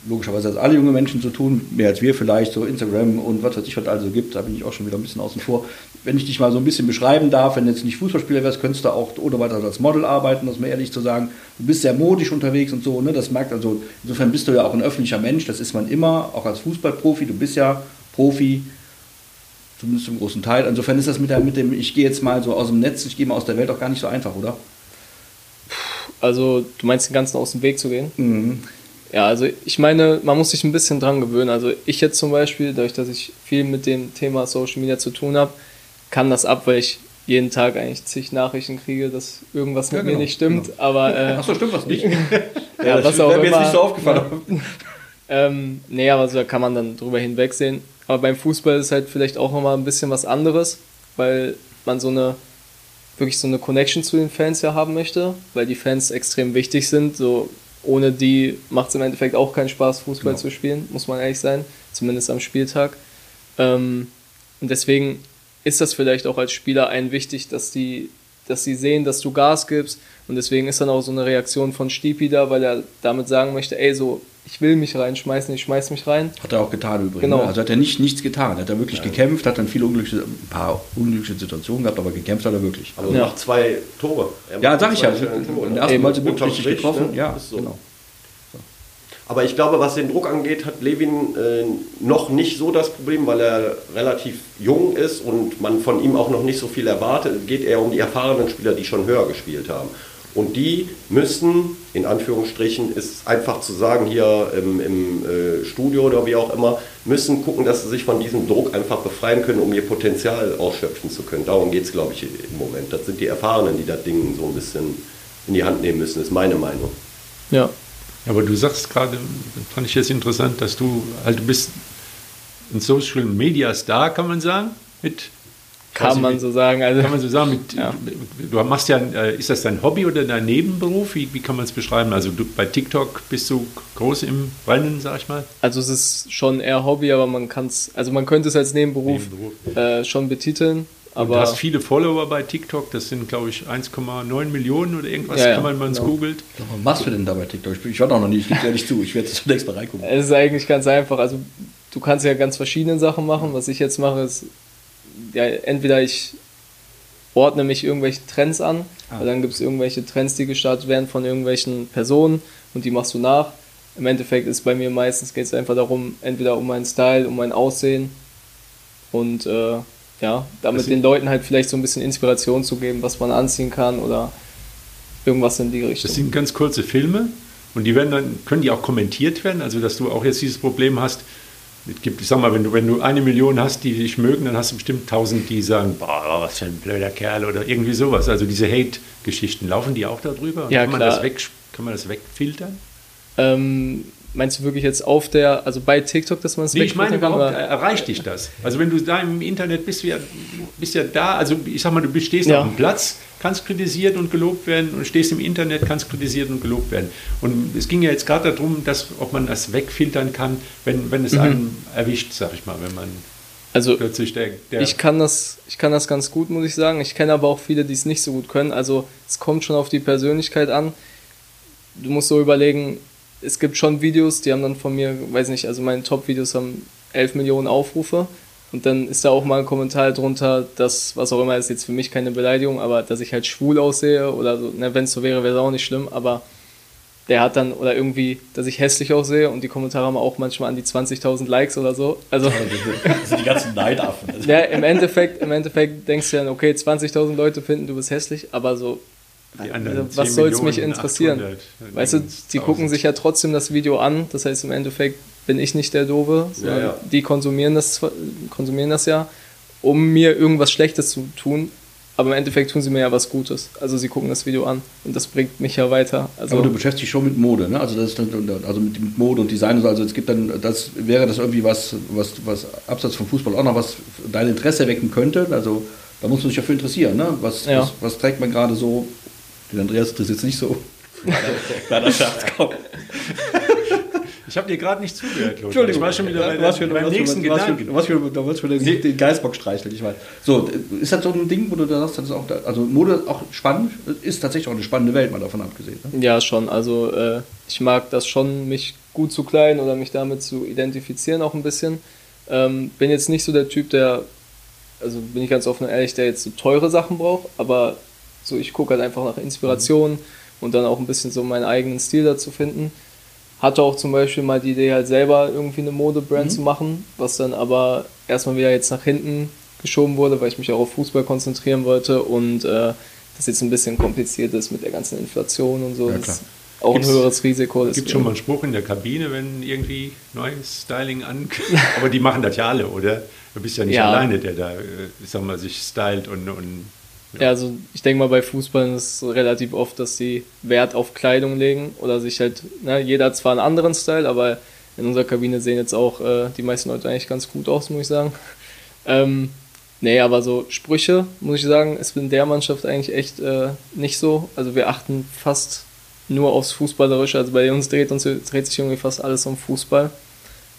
logischerweise als alle junge Menschen zu tun, mehr als wir vielleicht, so Instagram und was weiß ich, was also gibt, da bin ich auch schon wieder ein bisschen außen vor. Wenn ich dich mal so ein bisschen beschreiben darf, wenn du jetzt nicht Fußballspieler wärst, könntest du auch oder weiter als Model arbeiten, das mir ehrlich zu sagen. Du bist sehr modisch unterwegs und so, ne? Das merkt also, insofern bist du ja auch ein öffentlicher Mensch, das ist man immer, auch als Fußballprofi, du bist ja Profi, zumindest zum großen Teil. Insofern ist das mit, der, mit dem, ich gehe jetzt mal so aus dem Netz, ich gehe mal aus der Welt auch gar nicht so einfach, oder? Also, du meinst den ganzen aus dem Weg zu gehen? Mhm. Ja, also ich meine, man muss sich ein bisschen dran gewöhnen. Also ich jetzt zum Beispiel, dadurch, dass ich viel mit dem Thema Social Media zu tun habe, kann das ab, weil ich jeden Tag eigentlich zig Nachrichten kriege, dass irgendwas mit ja, genau, mir nicht stimmt. Genau. Aber äh, Achso, stimmt was nicht? ja, ja, das wäre mir jetzt nicht so aufgefallen. ähm, nee, aber so kann man dann drüber hinwegsehen. Aber beim Fußball ist halt vielleicht auch nochmal ein bisschen was anderes, weil man so eine wirklich so eine Connection zu den Fans ja haben möchte, weil die Fans extrem wichtig sind. So ohne die macht es im Endeffekt auch keinen Spaß, Fußball genau. zu spielen, muss man ehrlich sein, zumindest am Spieltag. Ähm, und deswegen ist das vielleicht auch als Spieler ein wichtig, dass die, dass sie sehen, dass du Gas gibst. Und deswegen ist dann auch so eine Reaktion von Stipi da, weil er damit sagen möchte, ey, so, ich will mich reinschmeißen, ich schmeiß mich rein. Hat er auch getan übrigens. Genau. Ne? Also hat er nicht, nichts getan. Hat er wirklich ja. gekämpft, hat dann viele unglückliche, ein paar unglückliche Situationen gehabt, aber gekämpft hat er wirklich. Aber ja. macht zwei Tore. ja, sag ich ja. Im ersten Mal wirklich getroffen. Ne? Ja, so. genau. Aber ich glaube, was den Druck angeht, hat Levin äh, noch nicht so das Problem, weil er relativ jung ist und man von ihm auch noch nicht so viel erwartet. Es geht eher um die erfahrenen Spieler, die schon höher gespielt haben. Und die müssen, in Anführungsstrichen, ist einfach zu sagen hier im, im äh, Studio oder wie auch immer, müssen gucken, dass sie sich von diesem Druck einfach befreien können, um ihr Potenzial ausschöpfen zu können. Darum geht es, glaube ich, im Moment. Das sind die Erfahrenen, die das Ding so ein bisschen in die Hand nehmen müssen, ist meine Meinung. Ja, aber du sagst gerade, fand ich jetzt interessant, dass du, halt, du bist ein Social Media Star, kann man sagen, mit kann man so sagen. Also, kann man so sagen, mit, ja. du machst ja, äh, ist das dein Hobby oder dein Nebenberuf? Wie, wie kann man es beschreiben? Also du, bei TikTok bist du groß im Rennen, sag ich mal? Also es ist schon eher Hobby, aber man kann es, also man könnte es als Nebenberuf, Nebenberuf. Äh, schon betiteln. Aber du hast viele Follower bei TikTok, das sind glaube ich 1,9 Millionen oder irgendwas, ja, ja, kann man, wenn man es genau. googelt. Was machst du denn da bei TikTok? Ich war doch noch nicht, ich gebe ja nicht zu, ich werde zunächst mal reingucken. Es ist eigentlich ganz einfach, also du kannst ja ganz verschiedene Sachen machen. Was ich jetzt mache, ist, ja, entweder ich ordne mich irgendwelchen Trends an, ah. weil dann gibt es irgendwelche Trends, die gestartet werden von irgendwelchen Personen und die machst du nach. Im Endeffekt ist bei mir meistens geht es einfach darum, entweder um meinen Style, um mein Aussehen und äh, ja, damit den Leuten halt vielleicht so ein bisschen Inspiration zu geben, was man anziehen kann oder irgendwas in die Richtung. Das sind ganz kurze Filme und die werden dann, können die auch kommentiert werden, also dass du auch jetzt dieses Problem hast, es gibt, ich sag mal, wenn du, wenn du eine Million hast, die dich mögen, dann hast du bestimmt tausend, die sagen, boah, was für ein blöder Kerl oder irgendwie sowas. Also diese Hate-Geschichten, laufen die auch darüber? Ja, kann, klar. Man das weg, kann man das wegfiltern? Ähm, meinst du wirklich jetzt auf der, also bei TikTok, dass man es Nee, ich meine überhaupt, oder- erreicht dich das? Also wenn du da im Internet bist, du ja, bist ja da, also ich sag mal, du stehst Ja. auf dem Platz, kannst kritisiert und gelobt werden und stehst im Internet, kannst kritisiert und gelobt werden. Und es ging ja jetzt gerade darum, dass, ob man das wegfiltern kann, wenn, wenn es Mhm. einen erwischt, sag ich mal, wenn man Also plötzlich der, der Ich kann das, ich kann das ganz gut, muss ich sagen. Ich kenne aber auch viele, die es nicht so gut können. Also es kommt schon auf die Persönlichkeit an. Du musst so überlegen, es gibt schon Videos, die haben dann von mir, weiß nicht, also meine Top-Videos haben 11 Millionen Aufrufe. Und dann ist da auch mal ein Kommentar drunter, dass, was auch immer, ist jetzt für mich keine Beleidigung, aber dass ich halt schwul aussehe oder so, ne, wenn es so wäre, wäre es auch nicht schlimm, aber der hat dann, oder irgendwie, dass ich hässlich aussehe und die Kommentare haben auch manchmal an die 20.000 Likes oder so. Also, Das sind die ganzen Neidaffen. Also, ja, im Endeffekt, im Endeffekt denkst du dann, okay, 20.000 Leute finden, du bist hässlich, aber so, anderen was 10 soll's mich interessieren? 800, weißt du, die 1000. gucken sich ja trotzdem das Video an, das heißt im Endeffekt bin ich nicht der Doofe, sondern ja. die konsumieren das, konsumieren das ja, um mir irgendwas Schlechtes zu tun, aber im Endeffekt tun sie mir ja was Gutes. Also sie gucken das Video an und das bringt mich ja weiter. Also aber du beschäftigst dich schon mit Mode, ne? Also das ist dann, also mit, mit Mode und Design. Also es gibt dann, das wäre das irgendwie was, was, was abseits vom Fußball auch noch was dein Interesse wecken könnte. Also da muss man sich dafür interessieren, ne? Was, Ja. was, was trägt man gerade so? Den Andreas das ist jetzt nicht so. Kleiner Scherz, komm. Ich habe dir gerade nicht zugehört, Lothar. Entschuldigung. Ich war schon wieder bei, Du warst schon- beim du nächsten du schon- Gedanken. Du warst schon- du warst schon den, den Geißbock streicheln, ich weiß. So, ist das so ein Ding, wo du da sagst, das ist auch, da- also Mode auch spannend, ist tatsächlich auch eine spannende Welt, mal davon abgesehen. Ne? Ja, schon. Also äh, ich mag das schon, mich gut zu kleiden oder mich damit zu identifizieren auch ein bisschen. Ähm, bin jetzt nicht so der Typ, der, also bin ich ganz offen und ehrlich, der jetzt so teure Sachen braucht, aber so ich gucke halt einfach nach Inspiration und dann auch ein bisschen so meinen eigenen Stil dazu finden. Hatte auch zum Beispiel mal die Idee, halt selber irgendwie eine Modebrand zu machen, was dann aber erstmal wieder jetzt nach hinten geschoben wurde, weil ich mich auch auf Fußball konzentrieren wollte und äh, das jetzt ein bisschen kompliziert ist mit der ganzen Inflation und so. Ja, das klar. ist auch Gibt's- ein höheres Risiko. Es gibt schon mal einen Spruch in der Kabine, wenn irgendwie neues Styling an. Aber die machen das ja alle, oder? Du bist ja nicht Ja. alleine, der da, äh, ich sag mal, sich stylt und, und Ja, also ich denke mal bei Fußballern ist es relativ oft, dass sie Wert auf Kleidung legen oder sich halt, ne, jeder hat zwar einen anderen Style, aber in unserer Kabine sehen jetzt auch äh, die meisten Leute eigentlich ganz gut aus, muss ich sagen. Ähm, nee, aber so Sprüche, muss ich sagen, ist in der Mannschaft eigentlich echt äh, nicht so. Also wir achten fast nur aufs Fußballerische, also bei uns dreht, uns, dreht sich irgendwie fast alles um Fußball.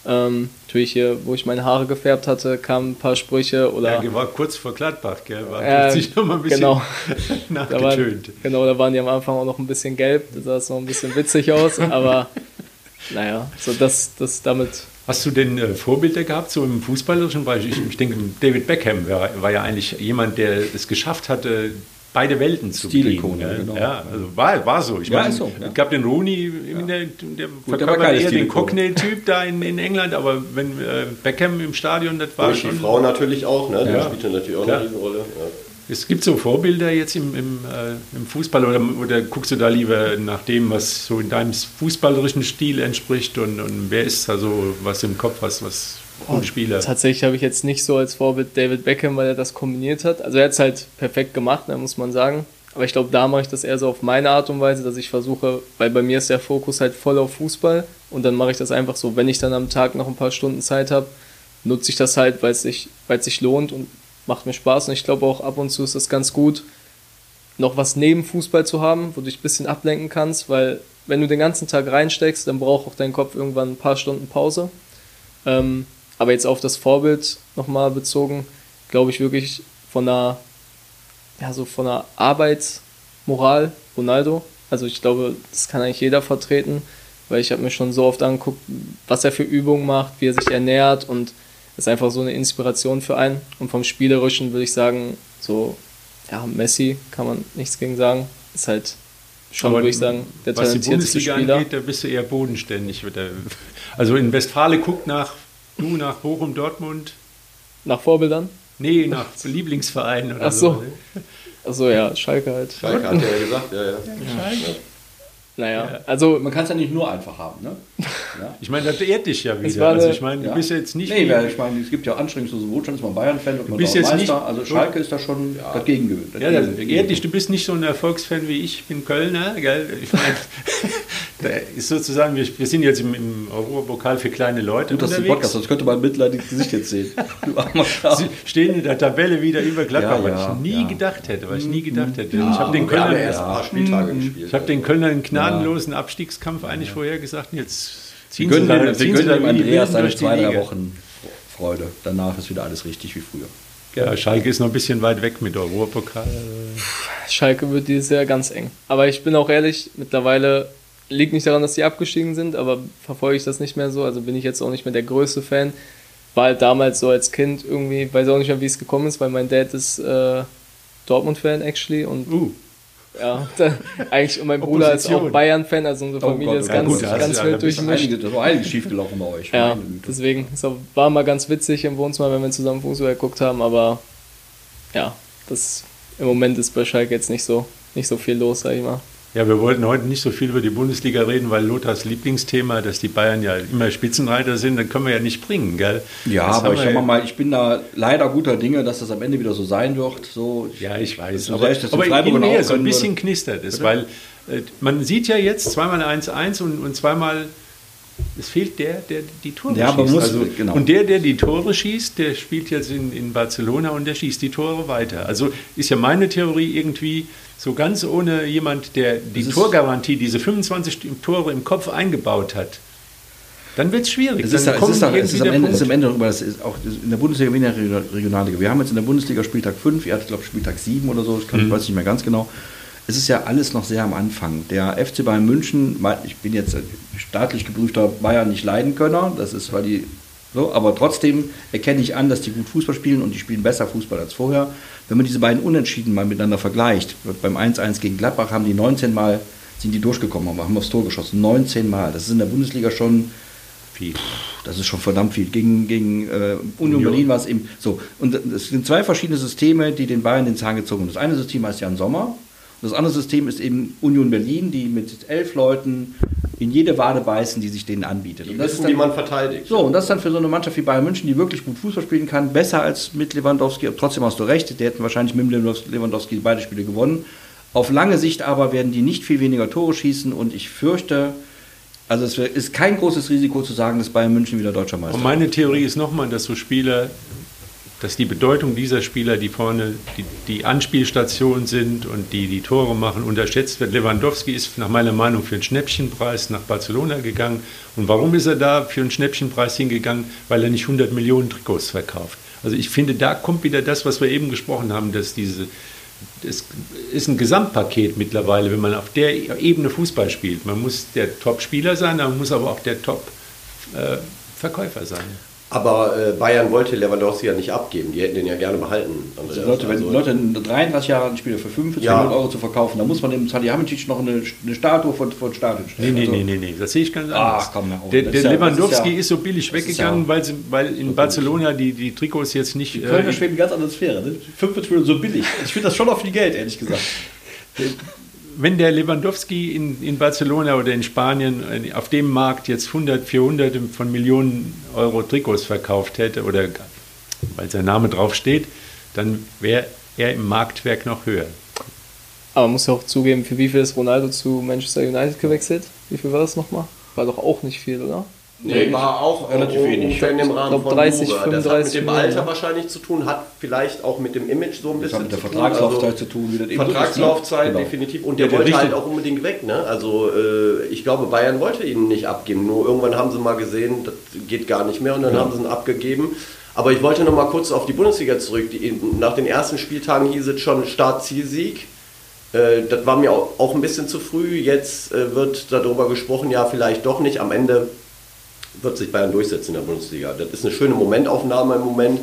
Ähm, natürlich hier, wo ich meine Haare gefärbt hatte, kamen ein paar Sprüche oder ja, war kurz vor Gladbach, gell? War Ja, plötzlich noch mal ein bisschen genau. Da waren, nachgetönt. genau, da waren die am Anfang auch noch ein bisschen gelb, da sah es noch ein bisschen witzig aus, aber naja, so das, das damit, Hast du denn äh, Vorbilder gehabt, so im fußballerischen Bereich? Ich, ich denke, David Beckham war, war ja eigentlich jemand, der es geschafft hatte, beide Welten zu Stilikone, bedienen. genau. Ja, also war, war so. Ich Ja, meine, so, ja. es gab den Rooney, der, der der war verkörpert eher den. Cockney-Typ da in, in England, aber wenn äh, Beckham im Stadion, das war Durch die schon... Frau natürlich auch, ne? Ja. Der spielt natürlich auch Klar. eine Riesenrolle. Ja. Es gibt so Vorbilder jetzt im, im, äh, im Fußball oder, oder guckst du da lieber nach dem, was so in deinem fußballerischen Stil entspricht und, und wer ist da so, was im Kopf hast, was gute Spieler? tatsächlich habe ich jetzt nicht so als Vorbild David Beckham, weil er das kombiniert hat. Also er hat es halt perfekt gemacht, ne, muss man sagen. Aber ich glaube, da mache ich das eher so auf meine Art und Weise, dass ich versuche, weil bei mir ist der Fokus halt voll auf Fußball und dann mache ich das einfach so, wenn ich dann am Tag noch ein paar Stunden Zeit habe, nutze ich das halt, weil es sich, weil es sich lohnt und macht mir Spaß. Und ich glaube auch ab und zu ist das ganz gut, noch was neben Fußball zu haben, wo du dich ein bisschen ablenken kannst, weil wenn du den ganzen Tag reinsteckst, dann braucht auch dein Kopf irgendwann ein paar Stunden Pause. Ähm, aber jetzt auf das Vorbild nochmal bezogen, glaube ich wirklich von der, ja, so von der Arbeitsmoral Ronaldo. Also ich glaube, das kann eigentlich jeder vertreten, weil ich habe mir schon so oft angeguckt, was er für Übungen macht, wie er sich ernährt und ist einfach so eine Inspiration für einen. Und vom Spielerischen würde ich sagen, so, ja, Messi kann man nichts gegen sagen. Ist halt schon, Aber würde ich sagen, der was die talentierteste Bundesliga Spieler. angeht, da bist du eher bodenständig. Also in Westfalen guckt nach, du nach Bochum, Dortmund, Nach Vorbildern? nee, nach Lieblingsvereinen oder Ach so. ne? Achso, ja, Schalke halt. Schalke hat ja gesagt, ja, ja. Naja, also Man kann es ja nicht nur einfach haben, ne? Ja. Ich meine, das ehrt dich ja wieder. war Also ich meine, du Ja. bist ja jetzt nicht... Nee, wie- weil ich meine, es gibt ja anstrengungslose Wohlstand, ist man Bayern-Fan und man bist jetzt nicht- Meister. also Schalke ist da schon das Gegengewicht. Ja, das ehrt dich, du bist nicht so ein Erfolgsfan wie ich, ich bin Kölner, gell? Ich meine, Da ist sozusagen, wir, wir sind jetzt im, im Europapokal für kleine Leute Gut, das ist ein Podcast, sonst könnte man mitleidiges Gesicht jetzt sehen. Du. Sie stehen in der Tabelle wieder über Gladbach, Ja, ja, was ich nie ja. gedacht hätte, was ich nie gedacht hätte. ich Ja, habe den ja Kölnern, erst ein paar Spieltage gespielt. ich habe den Kölnern einen gnadenlosen Abstiegskampf eigentlich vorher gesagt. und Jetzt Wir ziehen gönnen sie da, dem, wir sie gönnen da dem Andreas seine die zwei, drei. Wochen Freude. Danach ist wieder alles richtig wie früher. Ja, Schalke ist noch ein bisschen weit weg mit Europapokal. Schalke wird dieses Jahr ganz eng. Aber ich bin auch ehrlich, mittlerweile liegt nicht daran, dass die abgestiegen sind, aber verfolge ich das nicht mehr so. Also bin ich jetzt auch nicht mehr der größte Fan. War halt damals so als Kind irgendwie, weiß auch nicht mehr, wie es gekommen ist, weil mein Dad ist äh, Dortmund-Fan actually und Uh, ja, da, eigentlich und mein Bruder ist auch. Bayern-Fan, also unsere Oh Familie Gott, ist ja ganz, gut, ganz du- wild da durchmischt. Einige, da war einiges schiefgelaufen bei euch. Ja, deswegen, es war mal ganz witzig im Wohnzimmer, wenn wir zusammen Fußball geguckt haben, aber ja, das im Moment ist bei Schalke jetzt nicht so, nicht so viel los, sag ich mal. Ja, wir wollten heute nicht so viel über die Bundesliga reden, weil Lothars Lieblingsthema, dass die Bayern ja immer Spitzenreiter sind, dann können wir ja nicht bringen, gell? Ja, Das aber ich sag mal, ich bin da leider guter Dinge, dass das am Ende wieder so sein wird. So, Ja, ich weiß. Aber, in aber in auch mir so ein bisschen würde. knistert es, weil äh, man sieht ja jetzt zweimal 1-1 und, und zweimal, es fehlt der, der die Tore Ja, schießt. muss- also, genau. Und der, der die Tore schießt, der spielt jetzt in, in Barcelona und der schießt die Tore weiter. Also ist ja meine Theorie irgendwie so ganz ohne jemand, der die Torgarantie, diese 25 Tore im Kopf eingebaut hat, dann wird es schwierig. Es ist, dann es, ist, es, ist am Ende, ist am Ende darüber, das ist auch in der Bundesliga wie in der Region- Regionalliga. Wir haben jetzt in der Bundesliga Spieltag 5, ihr hattet, glaube ich, Spieltag 7 oder so, ich, kann, ich weiß nicht mehr ganz genau. Es ist ja alles noch sehr am Anfang. Der FC Bayern München, ich bin jetzt staatlich geprüfter Bayern nicht leiden können, das ist, weil die so, aber trotzdem erkenne ich an, dass die gut Fußball spielen und die spielen besser Fußball als vorher. Wenn man diese beiden Unentschieden mal miteinander vergleicht, beim 1-1 gegen Gladbach haben die 19 Mal, sind die durchgekommen, haben aufs Tor geschossen. 19 Mal. Das ist in der Bundesliga schon Viel. das ist schon verdammt viel. Gegen, gegen äh, Union. Berlin war es eben so. Und es sind zwei verschiedene Systeme, die den Bayern den Zahn gezogen haben. Das eine System heißt Jan Sommer. Und das andere System ist eben Union Berlin, die mit elf Leuten in jede Wade beißen, die sich denen anbietet. Die Und das wissen, ist dann, wie man verteidigt. so, und das ist dann für so eine Mannschaft wie Bayern München, die wirklich gut Fußball spielen kann, besser als mit Lewandowski. Trotzdem hast du recht, die hätten wahrscheinlich mit Lewandowski beide Spiele gewonnen. Auf lange Sicht aber werden die nicht viel weniger Tore schießen und ich fürchte, also es ist kein großes Risiko zu sagen, dass Bayern München wieder deutscher Meister Und meine Theorie ist nochmal, dass so Spieler, dass die Bedeutung dieser Spieler, die vorne die, die Anspielstation sind und die die Tore machen, unterschätzt wird. Lewandowski ist nach meiner Meinung für einen Schnäppchenpreis nach Barcelona gegangen. Und warum ist er da für einen Schnäppchenpreis hingegangen? Weil er nicht 100 Millionen Trikots verkauft. Also ich finde, da kommt wieder das, was wir eben gesprochen haben, dass diese es ist ein Gesamtpaket mittlerweile, wenn man auf der Ebene Fußball spielt. Man muss der Top-Spieler sein, man muss aber auch der Top-Verkäufer sein. Aber äh, Bayern wollte Lewandowski ja nicht abgeben. Die hätten den ja gerne behalten. Also Leute, wenn Also- Leute 33 Jahre einen Spieler für 45 Ja. Millionen Euro zu verkaufen, dann muss man dem Salihamidzic noch eine, eine Statue von, von Stadion Nee, stellen. nee, Also, nee, nee, nee, das sehe ich ganz Ach, anders. komm, hör auf. der Das der ist ja- Lewandowski ist ja- ist so billig weggegangen, ja- weil, sie, weil in Barcelona die, die Trikots jetzt nicht. Die Kölner äh, schweben ganz andere Sphäre. Ne? 45 Millionen so billig. Ich finde das schon noch viel Geld, ehrlich gesagt. wenn der Lewandowski in, in Barcelona oder in Spanien äh, auf dem Markt jetzt 100, 400 von Millionen Euro Trikots verkauft hätte oder weil sein Name draufsteht, dann wäre er im Marktwerk noch höher. Aber man muss ja auch zugeben, für wie viel ist Ronaldo zu Manchester United gewechselt? Wie viel war das nochmal? War doch auch nicht viel, oder? Nee, war auch Relativ wenig. in dem Rahmen glaub, von 30, Juve. Das hat 35 mit dem Alter ne? wahrscheinlich zu tun, hat vielleicht auch mit dem Image so ein Das bisschen hat mit der zu tun. Vertragslaufzeit Also, zu tun. Wie das eben so ist, ne? Vertragslaufzeit Genau. definitiv und Ja, der der wollte halt auch unbedingt weg. Ne? Also äh, ich glaube, Bayern wollte ihn nicht abgeben. Nur irgendwann haben sie mal gesehen, das geht gar nicht mehr und dann haben sie ihn abgegeben. Aber ich wollte noch mal kurz auf die Bundesliga zurück. Die, nach den ersten Spieltagen hieß es schon Start-Ziel-Sieg. Äh, das war mir auch, auch ein bisschen zu früh. Jetzt äh, wird darüber gesprochen, ja vielleicht doch nicht. Am Ende wird sich Bayern durchsetzen in der Bundesliga. Das ist eine schöne Momentaufnahme im Moment,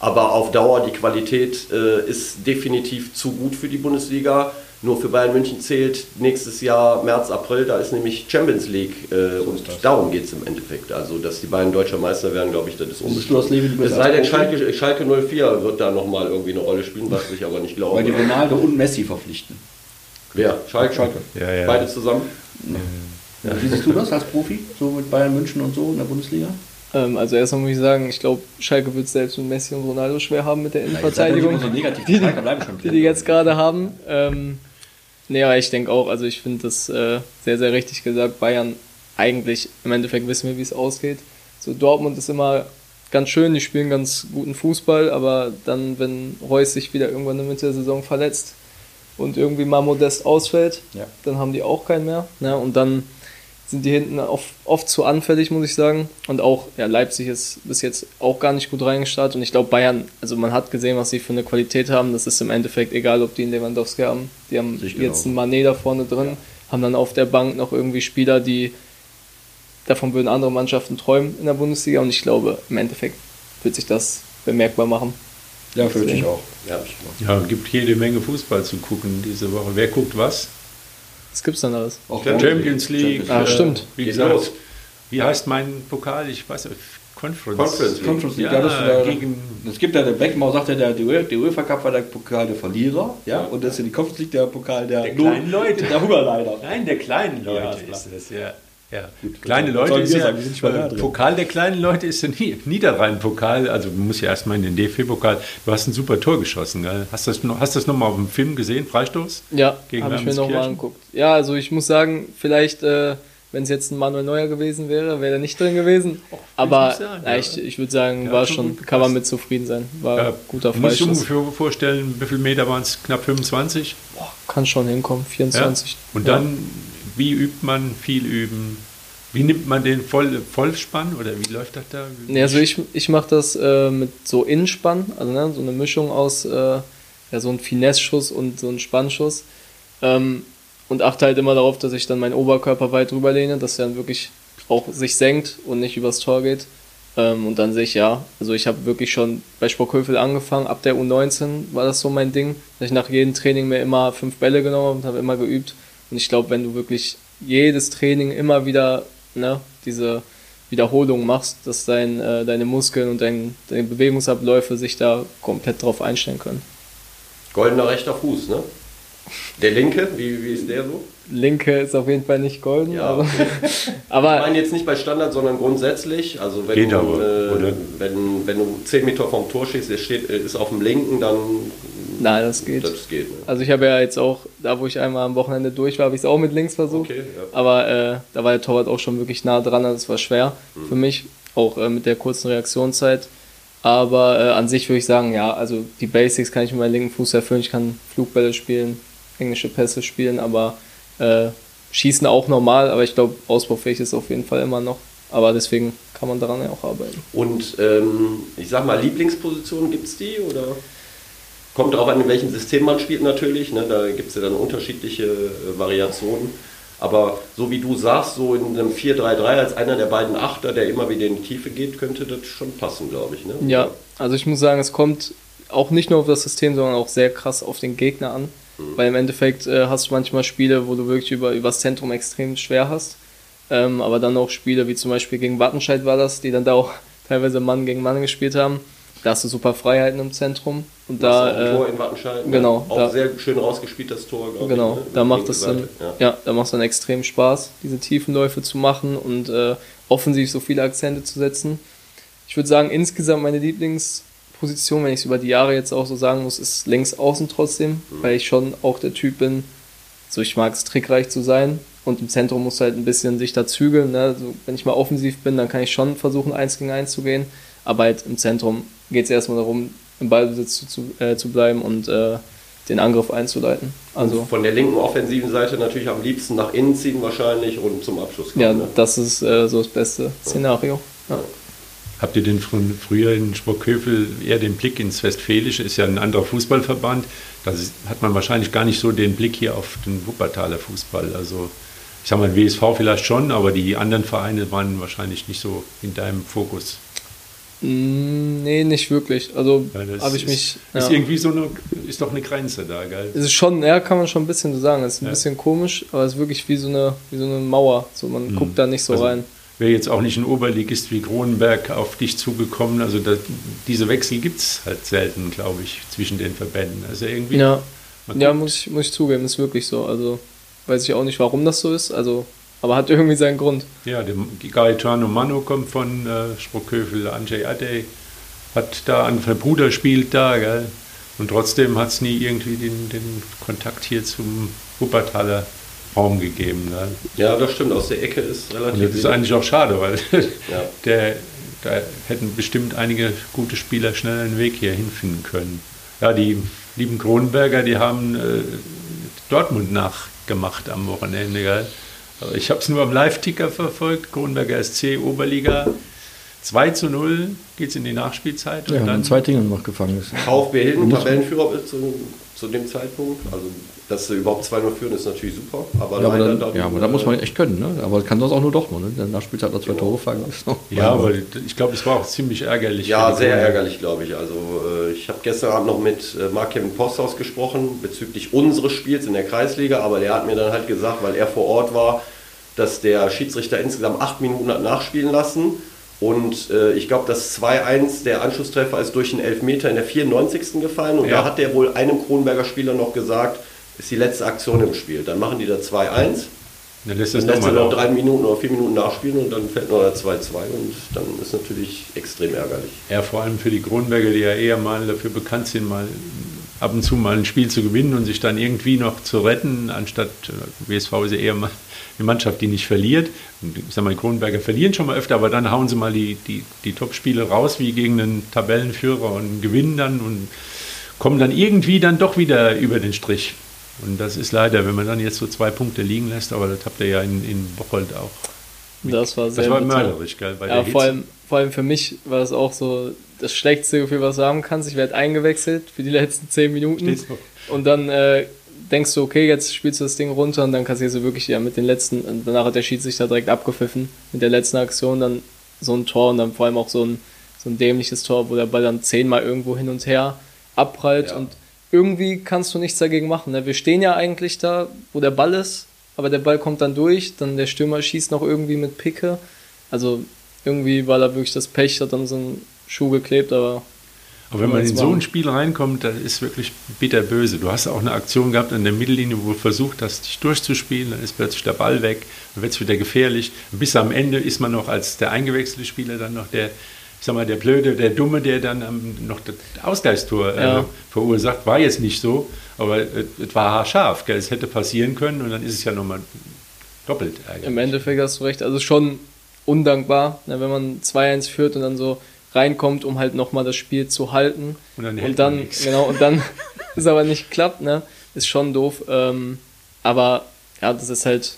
aber auf Dauer die Qualität äh, ist definitiv zu gut für die Bundesliga. Nur für Bayern München zählt nächstes Jahr März, April, da ist nämlich Champions League äh, und darum geht es im Endeffekt. Also, dass die beiden deutscher Meister werden, glaube ich, das ist du Es sei denn? Schalke, Schalke 04 wird da nochmal irgendwie eine Rolle spielen, was ich aber nicht Weil die glaube. Ronaldo und Messi verpflichten. Wer? Schalke? Schalke. Ja, ja. Beide zusammen? Ja, wie siehst du das als Profi, so mit Bayern München und so in der Bundesliga? Ähm, also erstmal muss ich sagen, ich glaube, Schalke wird es selbst mit Messi und Ronaldo schwer haben mit der Innenverteidigung, so negativ. die, die die jetzt gerade haben. Ähm, Nee, aber ich denke auch, also ich finde das äh, sehr, sehr richtig gesagt. Bayern, eigentlich, im Endeffekt wissen wir, wie es ausgeht. So Dortmund ist immer ganz schön, die spielen ganz guten Fußball, aber dann, wenn Reus sich wieder irgendwann in der Mitte der Saison verletzt und irgendwie mal modest ausfällt, Ja. dann haben die auch keinen mehr. Ne? Und dann sind die hinten oft, oft zu anfällig, muss ich sagen. Und auch, ja, Leipzig ist bis jetzt auch gar nicht gut reingestartet. Und ich glaube, Bayern, also man hat gesehen, was sie für eine Qualität haben. Das ist im Endeffekt egal, ob die einen Lewandowski haben. Die haben ich jetzt genauso. einen Mané da vorne drin, haben dann auf der Bank noch irgendwie Spieler, die davon würden andere Mannschaften träumen in der Bundesliga. Und ich glaube, im Endeffekt wird sich das bemerkbar machen. Ja, fürchte ich auch. Ja, Ja, gibt jede Menge Fußball zu gucken diese Woche. Wer guckt was? Was gibt's dann alles? Auch Champions League. Champions Ah, äh, stimmt. Wie Geht gesagt, los. wie heißt mein Pokal? Ich weiß nicht. Conference. Conference League. Conference League, Ja, ja, gegen es gibt ja der Beckenbauer sagt ja, der, der, UEFA- der UEFA Cup war der Pokal der Verlierer, ja, und das ist ja die Conference League der Pokal der, Der kleinen Leute. der Hungerleider. Nein, der kleinen Leute Ja, ist das, ja. ja. Kleine Leute ist wir ja, sagen? Äh. Pokal der kleinen Leute ist der Nie- Niederrhein-Pokal, also du musst ja erstmal in den DFB-Pokal, du hast ein super Tor geschossen, gell? Hast du das, noch- hast das nochmal auf dem Film gesehen, Freistoß? Ja, habe ich mir nochmal angeguckt. Ja, also ich muss sagen, vielleicht, äh, wenn es jetzt ein Manuel Neuer gewesen wäre, wäre er nicht drin gewesen. Aber nicht sagen, ja, ja. ich, ich würde sagen, Ja, war schon schon, gut kann man mit zufrieden sein. War Ja, guter Muss ich ungefähr vorstellen, wie viele Meter waren es? Knapp 25? Kann schon hinkommen, Ja? 24. Und Ja. dann, wie übt man? Viel üben. Wie nimmt man den Voll, Vollspann oder wie läuft das da? Nee, also ich, ich mache das äh, mit so Innenspann, also ne, so eine Mischung aus äh, ja, so ein Finesse-Schuss und so ein Spannschuss. Ähm, und achte halt immer darauf, dass ich dann meinen Oberkörper weit drüber lehne, dass er dann wirklich auch sich senkt und nicht übers Tor geht. Ähm, und dann sehe ich, ja, also ich habe wirklich schon bei Sporkhövel angefangen, ab der U19 war das so mein Ding, dass ich nach jedem Training mir immer fünf Bälle genommen habe und habe immer geübt. Und ich glaube, wenn du wirklich jedes Training immer wieder ne, diese Wiederholung machst, dass dein, äh, deine Muskeln und dein, deine Bewegungsabläufe sich da komplett drauf einstellen können. Goldener rechter Fuß, ne? Der linke, wie, wie ist der so? Linke ist auf jeden Fall nicht golden, Ja, aber, okay. Ich aber meine jetzt nicht bei Standard, sondern grundsätzlich. Also wenn Geht du, aber, äh, oder? wenn, wenn du 10 Meter vom Tor stehst, der steht, äh, ist auf dem linken, dann nein, das geht. das geht. Ne? Also ich habe ja jetzt auch, da wo ich einmal am Wochenende durch war, habe ich es auch mit links versucht. Okay, ja. Aber äh, da war der Torwart auch schon wirklich nah dran, also es war schwer Mhm. für mich, auch äh, mit der kurzen Reaktionszeit. Aber äh, an sich würde ich sagen, ja, also die Basics kann ich mit meinem linken Fuß erfüllen. Ich kann Flugbälle spielen, englische Pässe spielen, aber äh, schießen auch normal. Aber ich glaube, ausbaufähig ist auf jeden Fall immer noch. Aber deswegen kann man daran ja auch arbeiten. Und ähm, ich sag mal, Lieblingspositionen gibt es die? Oder kommt darauf an, in welchem System man spielt natürlich. Ne? Da gibt es ja dann unterschiedliche äh, Variationen. Aber so wie du sagst, so in einem 4-3-3 als einer der beiden Achter, der immer wieder in die Tiefe geht, könnte das schon passen, glaube ich. Ne? Ja, also ich muss sagen, es kommt auch nicht nur auf das System, sondern auch sehr krass auf den Gegner an. Weil im Endeffekt äh, hast du manchmal Spiele, wo du wirklich über, über das Zentrum extrem schwer hast. Ähm, aber dann auch Spiele wie zum Beispiel gegen Wattenscheid war das, die dann da auch teilweise Mann gegen Mann gespielt haben. Da hast du super Freiheiten im Zentrum. Und Da, ein äh, Tor in Wattenscheid. genau, Auch da- sehr schön rausgespielt, das Tor, glaube Genau, ich. ne? da macht es dann, ja. Ja. da macht es dann extrem Spaß, diese Tiefenläufe zu machen und äh, offensiv so viele Akzente zu setzen. Ich würde sagen, insgesamt meine Lieblingsposition, wenn ich es über die Jahre jetzt auch so sagen muss, ist links außen trotzdem, weil ich schon auch der Typ bin, so ich mag es trickreich zu sein und im Zentrum muss halt ein bisschen sich da zügeln. Ne? Also, wenn ich mal offensiv bin, dann kann ich schon versuchen, eins gegen eins zu gehen, aber halt im Zentrum geht es erstmal darum, im Ballbesitz zu, zu, äh, zu bleiben und äh, den Angriff einzuleiten. Also Von der linken offensiven Seite natürlich am liebsten nach innen ziehen wahrscheinlich und zum Abschluss kommen. Ja, ne? das ist äh, so das beste Szenario. Ja. Habt ihr denn von früher in Sprockhövel eher den Blick ins Westfälische? Ist ja ein anderer Fußballverband. Da hat man wahrscheinlich gar nicht so den Blick hier auf den Wuppertaler Fußball. Also ich sag mal, WSV vielleicht schon, aber die anderen Vereine waren wahrscheinlich nicht so in deinem Fokus. Mm, Nee, nicht wirklich. Also Ja, habe ich ist, mich. Ist ja. irgendwie so eine, ist doch eine Grenze da, gell? Es ist schon, ja, kann man schon ein bisschen so sagen. Es ist ein Ja. bisschen komisch, aber es ist wirklich wie so eine, wie so eine Mauer. So, man guckt da nicht so Also, rein. Wäre jetzt auch nicht ein Oberligist wie Kronenberg auf dich zugekommen. Also da, diese Wechsel gibt es halt selten, glaube ich, zwischen den Verbänden. Also irgendwie. Ja, ja muss, ich, muss ich zugeben, ist wirklich so. Also weiß ich auch nicht, warum das so ist. Also, aber hat irgendwie seinen Grund. Ja, der Gaetano Mano kommt von äh, Sprockhövel, Andrzej Adey hat da, ein Bruder spielt da, gell? Und trotzdem hat es nie irgendwie den, den Kontakt hier zum Wuppertaler Raum gegeben. Ne? Ja, das stimmt. Aus der Ecke ist relativ. Und das ist eigentlich auch schade, weil ja. der, da hätten bestimmt einige gute Spieler schnell einen Weg hier hinfinden können. Ja, die lieben Kronberger, die haben äh, Dortmund nachgemacht am Wochenende. Gell? Ich habe es nur am Live-Ticker verfolgt. Kronberger SC Oberliga 2 zu 0 geht es in die Nachspielzeit. Und ja, dann zwei Dinge noch gefangen ist. VfB Hilden, Tabellenführer zu, zu dem Zeitpunkt. Also, dass sie überhaupt 2-0 führen, ist natürlich super. Aber, ja, aber, dann, ja, aber da muss man echt können. Ne? Aber kann das auch nur Dortmund. Ne? In der Nachspielzeit noch zwei genau. Tore fangen. Ist ja, aber ich glaube, es war auch ziemlich ärgerlich. Ja, sehr ärgerlich, glaube ich. Also, äh, ich habe gestern Abend noch mit äh, Mark-Kevin Posthaus gesprochen bezüglich unseres Spiels in der Kreisliga. Aber der hat mir dann halt gesagt, weil er vor Ort war, dass der Schiedsrichter insgesamt acht Minuten hat nachspielen lassen und äh, ich glaube, das 2-1, der Anschlusstreffer ist durch einen Elfmeter in der 94. gefallen. Und ja. da hat der wohl einem Kronberger Spieler noch gesagt, ist die letzte Aktion im Spiel. Dann machen die da 2-1. Dann lässt, er noch drei Minuten oder vier Minuten nachspielen und dann fällt noch der 2-2 und dann ist natürlich extrem ärgerlich. Ja, vor allem für die Kronberger, die ja eher mal dafür bekannt sind, mal ab und zu mal ein Spiel zu gewinnen und sich dann irgendwie noch zu retten, anstatt äh, WSV ist ja eher mal eine Mannschaft, die nicht verliert. Ich sag mal, die Kronenberger verlieren schon mal öfter, aber dann hauen sie mal die, die, die Top-Spiele raus, wie gegen einen Tabellenführer und gewinnen dann und kommen dann irgendwie dann doch wieder über den Strich. Und das ist leider, wenn man dann jetzt so zwei Punkte liegen lässt, aber das habt ihr ja in, in Bocholt auch. Das war sehr Das war mörderisch, gell? Bei ja, vor allem, vor allem für mich war es auch so das schlechteste Gefühl, was du haben kannst. Ich werde eingewechselt für die letzten zehn Minuten. Und dann äh, denkst du, okay, jetzt spielst du das Ding runter und dann kassierst du wirklich ja mit den letzten, und danach hat der Schiedsrichter direkt abgepfiffen mit der letzten Aktion, dann so ein Tor und dann vor allem auch so ein, so ein dämliches Tor, wo der Ball dann zehnmal irgendwo hin und her abprallt ja. und irgendwie kannst du nichts dagegen machen. Ne? Wir stehen ja eigentlich da, wo der Ball ist, aber der Ball kommt dann durch, dann der Stürmer schießt noch irgendwie mit Picke. Also irgendwie war da wirklich das Pech, hat dann so ein Schuh geklebt, aber aber wenn man in so ein Spiel reinkommt, das ist wirklich bitterböse. Du hast auch eine Aktion gehabt an der Mittellinie, wo du versucht hast, dich durchzuspielen, dann ist plötzlich der Ball weg, dann wird es wieder gefährlich. Bis am Ende ist man noch als der eingewechselte Spieler dann noch der, ich sag mal, der Blöde, der Dumme, der dann noch das Ausgleichstor äh, ja. verursacht. War jetzt nicht so, aber es war haarscharf. Gell? Es hätte passieren können und dann ist es ja nochmal doppelt ärgerlich. Im Endeffekt hast du recht. Also schon undankbar, ne, wenn man 2-1 führt und dann so reinkommt, um halt nochmal das Spiel zu halten. Und dann, und dann genau, und dann ist aber nicht klappt, ne? Ist schon doof. Ähm, aber ja, das ist halt,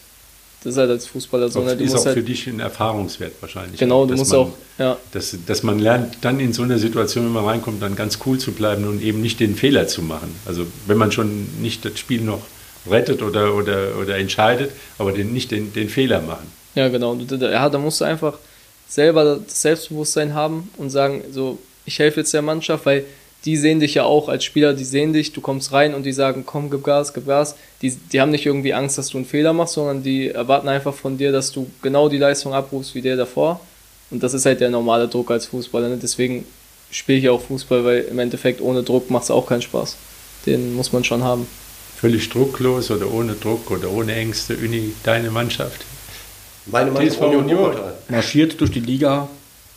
das ist halt als Fußballer so. Ne? Du ist auch halt, für dich ein Erfahrungswert wahrscheinlich. Genau, du musst man, auch, ja. Dass, dass man lernt, dann in so einer Situation, wenn man reinkommt, dann ganz cool zu bleiben und eben nicht den Fehler zu machen. Also wenn man schon nicht das Spiel noch rettet oder, oder, oder entscheidet, aber den, nicht den, den Fehler machen. Ja, genau. Ja, da musst du einfach selber das Selbstbewusstsein haben und sagen, so, ich helfe jetzt der Mannschaft, weil die sehen dich ja auch als Spieler, die sehen dich, du kommst rein und die sagen, komm, gib Gas, gib Gas. Die, die haben nicht irgendwie Angst, dass du einen Fehler machst, sondern die erwarten einfach von dir, dass du genau die Leistung abrufst wie der davor. Und das ist halt der normale Druck als Fußballer. Ne? Deswegen spiele ich auch Fußball, weil im Endeffekt ohne Druck macht es auch keinen Spaß. Den muss man schon haben. Völlig drucklos oder ohne Druck oder ohne Ängste, Uni, deine Mannschaft. Meine Mannschaft Union. Marschiert durch die Liga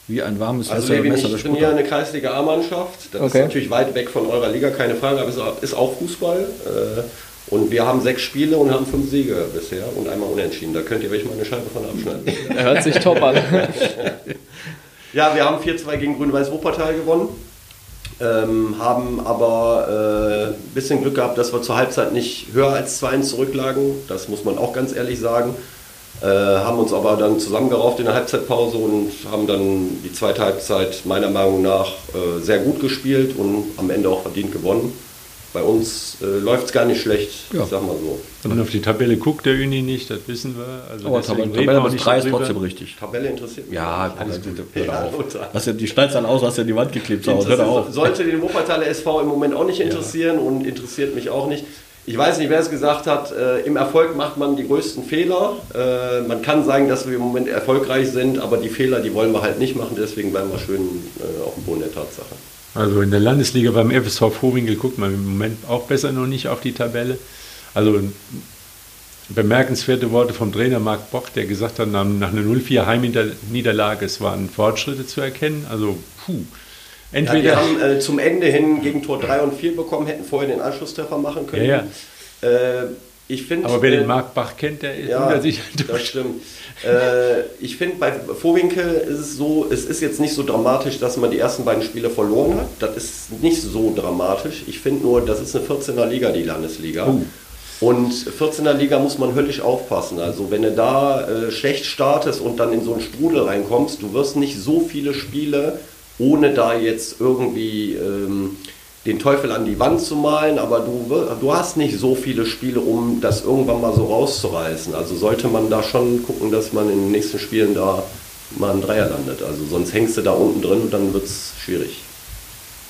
wie ein warmes also Messer, Levin, Messer Ich ja eine Kreisliga A-Mannschaft. Das okay. ist natürlich weit weg von eurer Liga, keine Frage, aber es ist auch Fußball. Äh, und wir haben sechs Spiele und haben fünf Siege bisher und einmal unentschieden. Da könnt ihr euch mal eine Scheibe von abschneiden. Hört sich top an. ja, wir haben 4-2 gegen Grün-Weiß Wuppertal gewonnen. Ähm, haben aber ein äh, bisschen Glück gehabt, dass wir zur Halbzeit nicht höher als 2-1 zurücklagen. Das muss man auch ganz ehrlich sagen. Äh, haben uns aber dann zusammengerauft in der Halbzeitpause und haben dann die zweite Halbzeit meiner Meinung nach äh, sehr gut gespielt und am Ende auch verdient gewonnen. Bei uns äh, läuft es gar nicht schlecht, ja. ich sag mal so. Wenn man auf die Tabelle guckt, der Uni nicht, das wissen wir. Also aber Tabelle, Tabelle bis drei ist trotzdem richtig. Tabelle interessiert mich. Ja, alles gut. Ja, was ja, die schneidest dann aus, hast ja die Wand geklebt zu Hause. Sollte den Wuppertaler SV im Moment auch nicht interessieren ja. und interessiert mich auch nicht ich weiß nicht, wer es gesagt hat, äh, im Erfolg macht man die größten Fehler. Äh, man kann sagen, dass wir im Moment erfolgreich sind, aber die Fehler, die wollen wir halt nicht machen, deswegen bleiben wir schön äh, auf dem Boden der Tatsache. Also in der Landesliga beim FSV Vorwinkel guckt man im Moment auch besser noch nicht auf die Tabelle. Also bemerkenswerte Worte vom Trainer Marc Bock, der gesagt hat, nach einer 0-4 Heimniederlage, es waren Fortschritte zu erkennen. Also puh. Entweder ja, wir haben äh, zum Ende hin gegen Tor 3 und 4 bekommen, hätten vorher den Anschlusstreffer machen können. Ja, ja. Äh, ich finde. Aber wer äh, den Marc Bach kennt, der Ja, wundert sich das stimmt. Äh, ich finde, bei Vorwinkel ist es so, es ist jetzt nicht so dramatisch, dass man die ersten beiden Spiele verloren hat. Das ist nicht so dramatisch. Ich finde nur, das ist eine 14er Liga, die Landesliga. Oh. Und 14er Liga muss man höllisch aufpassen. Also wenn du da äh, schlecht startest und dann in so einen Strudel reinkommst, du wirst nicht so viele Spiele, ohne da jetzt irgendwie ähm, den Teufel an die Wand zu malen, aber du, du hast nicht so viele Spiele, um das irgendwann mal so rauszureißen. Also sollte man da schon gucken, dass man in den nächsten Spielen da mal ein Dreier landet. Also sonst hängst du da unten drin und dann wird es schwierig.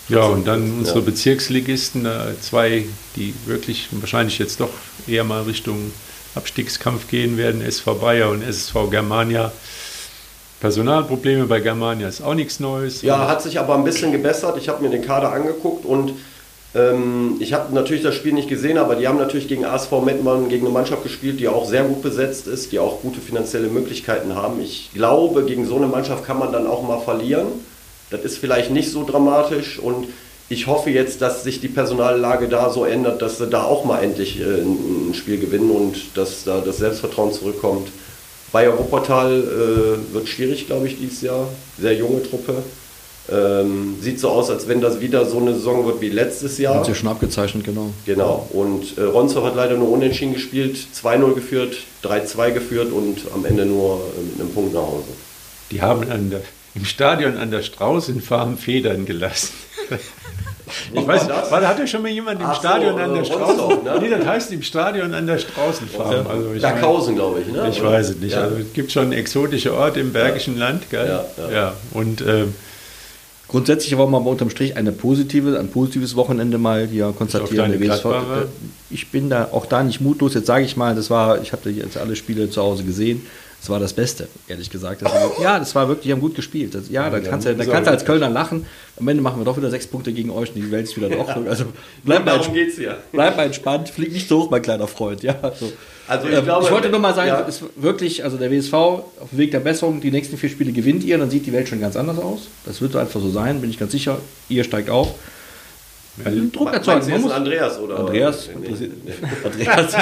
Ja, und dann unsere Ja. Bezirksligisten, äh, zwei, die wirklich wahrscheinlich jetzt doch eher mal Richtung Abstiegskampf gehen werden, SV Bayer und SSV Germania. Personalprobleme bei Germania ist auch nichts Neues. Ja, hat sich aber ein bisschen gebessert. Ich habe mir den Kader angeguckt und ähm, ich habe natürlich das Spiel nicht gesehen, aber die haben natürlich gegen ASV Mettmann gegen eine Mannschaft gespielt, die auch sehr gut besetzt ist, die auch gute finanzielle Möglichkeiten haben. Ich glaube, gegen so eine Mannschaft kann man dann auch mal verlieren. Das ist vielleicht nicht so dramatisch und ich hoffe jetzt, dass sich die Personallage da so ändert, dass sie da auch mal endlich äh, ein ein Spiel gewinnen und dass da das Selbstvertrauen zurückkommt. Bayer Wuppertal äh, wird schwierig, glaube ich, dieses Jahr. Sehr junge Truppe. Ähm, sieht so aus, als wenn das wieder so eine Saison wird wie letztes Jahr. Hat sich schon abgezeichnet, genau. Genau. Und äh, Ronsdorf hat leider nur unentschieden gespielt, 2-0 geführt, 3-2 geführt und am Ende nur äh, mit einem Punkt nach Hause. Die haben an der, im Stadion an der Straußenfarm Federn gelassen. Ich weiß, war das? war, hatte schon mal jemand im Ach so, Stadion an äh, der Ronsdorf, Straußen. ne? Nee, das heißt im Stadion an der Straußenfarm. Also Dackhausen, glaube ich. Ne? Ich Oder? weiß es nicht. Ja. Also es gibt schon exotische Orte im Bergischen Land, gell? Ja, ja. Und ähm, Grundsätzlich aber mal unterm Strich eine positive, ein positives Wochenende mal hier konstatieren. Der WSV, äh, ich bin da auch da nicht mutlos. Jetzt sage ich mal, das war, ich habe jetzt alle Spiele zu Hause gesehen. Das war das Beste, ehrlich gesagt. Das war, ja, das war wirklich, die haben gut gespielt. Das, ja, da kannst du, da kannst du als Kölner lachen. Am Ende machen wir doch wieder sechs Punkte gegen euch und die Welt ist wieder in Ordnung. Also bleib mal, hier. bleib mal entspannt, flieg nicht so hoch, mein kleiner Freund. Ja, so. Also ich Ähm, glaube, ich wollte nur mal sagen, ja. es ist wirklich, also der WSV auf dem Weg der Besserung, die nächsten vier Spiele gewinnt ihr, dann sieht die Welt schon ganz anders aus. Das wird so einfach so sein, bin ich ganz sicher. Ihr steigt auf. Druck Meinst erzeugen. Man muss, Andreas oder? Andreas, Nee, nee, interessiert, nee. Andreas.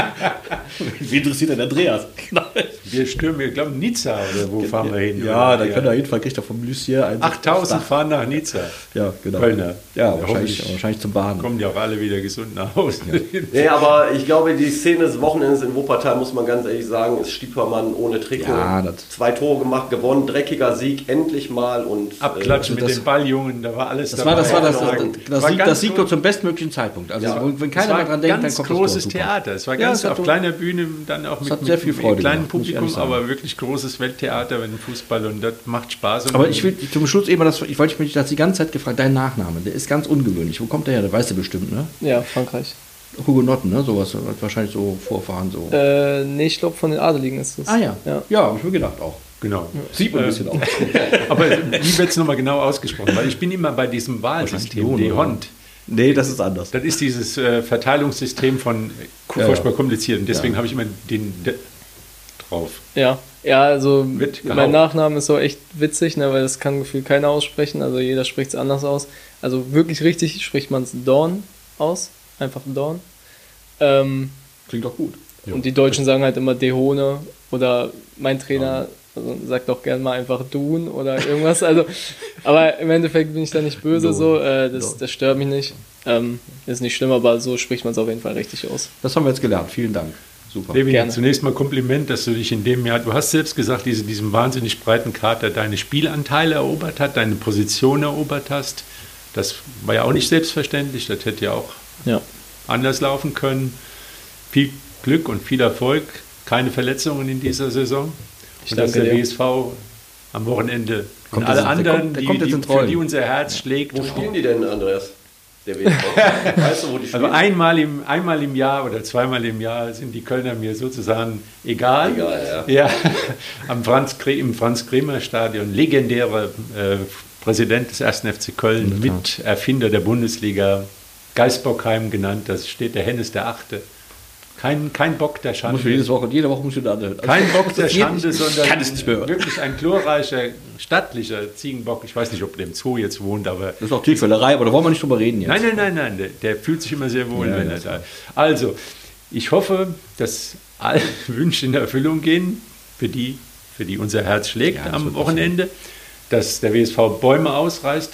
Wie interessiert denn Andreas? Genau. wir stürmen, wir glauben Nizza oder wo fahren wir hin? Ja, da können wir jedenfalls kriegt er vom Lucier ein 8000 fahren nach Nizza. Ja, genau. Kölner. Ja, Da wahrscheinlich, ich- wahrscheinlich zum Baden. Kommen die auch alle wieder gesund nach Hause. Nee, aber ich glaube, die Szene des Wochenendes in Wuppertal, muss man ganz ehrlich sagen, ist Stiepermann ohne Trikot. Ja, das- Zwei Tore gemacht, gewonnen, dreckiger Sieg, endlich mal. Und, Abklatschen Also mit das- den Balljungen, da war alles Das war das, war das, das, War das, Sieg, das Sieg doch zum bestmöglichen Zeitpunkt. Also Ja. wenn keiner mehr dran denkt, dann ganz kommt großes das Tor. Theater. Es war Ja, ganz auf so- kleiner Bühne, dann auch mit, mit, sehr viel mit kleinem gemacht, Publikum, aber wirklich großes Welttheater wenn Fußball und das macht Spaß. Und Aber ich will zum Schluss eben, das, ich wollte mich das die ganze Zeit gefragt, dein Nachname, der ist ganz ungewöhnlich. Wo kommt der her? Der weißt du bestimmt, ne? Ja, Frankreich. Hugenotten, ne? Sowas, hat wahrscheinlich so Vorfahren so. Äh, nee, ich glaube, von den Adeligen ist das. ah ja, Ja. ja, habe ich mir gedacht auch. genau. Sieht man ein bisschen aus. Aber wie wird es nochmal genau ausgesprochen? Weil ich bin immer bei diesem Wahlsystem, die Hond. Nee, das ist anders. Das ist dieses äh, Verteilungssystem von Ja, furchtbar ja. kompliziert. Und deswegen Ja. habe ich immer den D drauf. Ja, ja, also Wird gehauen. mein Nachname ist so echt witzig, ne, weil das kann gefühlt keiner aussprechen. Also jeder spricht es anders aus. Also wirklich richtig spricht man es Dorn aus. Einfach Dorn. Ähm, Klingt doch gut. Und die Deutschen sagen halt immer Dehone oder mein Trainer also sagt doch gern mal einfach Dun oder irgendwas. Also, aber im Endeffekt bin ich da nicht böse Dun. so. Äh, das, das stört mich nicht. Ähm, ist nicht schlimm, aber so spricht man es auf jeden Fall richtig aus. Das haben wir jetzt gelernt. Vielen Dank. Super. Levin, Gerne. zunächst mal Kompliment, dass du dich in dem Jahr, du hast selbst gesagt, diese, diesem wahnsinnig breiten Kader deine Spielanteile erobert hat, deine Position erobert hast. Das war ja auch nicht selbstverständlich, das hätte ja auch Ja. anders laufen können. Viel Glück und viel Erfolg, keine Verletzungen in dieser Saison. Ich und dass danke der dir. WSV am Wochenende Kommt und alle jetzt- der anderen, kommt- der die, kommt jetzt die, für die unser Herz schlägt. Wo spielen die denn, Andreas? Der WSV? weißt du, wo die spielen? Also einmal im, einmal im Jahr oder zweimal im Jahr sind die Kölner mir sozusagen egal. Egal, ja. am Franz, Kre- im Franz-Kremer-Stadion, legendärer äh, Präsident des 1. FC Köln, Miterfinder der Bundesliga, Geisbockheim genannt, das steht der Hennes der Achte. Kein, kein Bock der Schande. Muss jedes Woche, jede Woche muss ich da anhören. Kein Bock der Schande, sondern kann es nicht mehr hören. wirklich ein glorreicher, stattlicher Ziegenbock. Ich weiß nicht, ob der im Zoo jetzt wohnt, aber Das ist auch Tierquälerei, aber da wollen wir nicht drüber reden jetzt. Nein, nein, nein, nein, der, der fühlt sich immer sehr wohl, Ja, wenn er da Also, Ich hoffe, dass alle Wünsche in Erfüllung gehen, für die, für die unser Herz schlägt Ja, am Wochenende, dass der WSV Bäume ausreißt.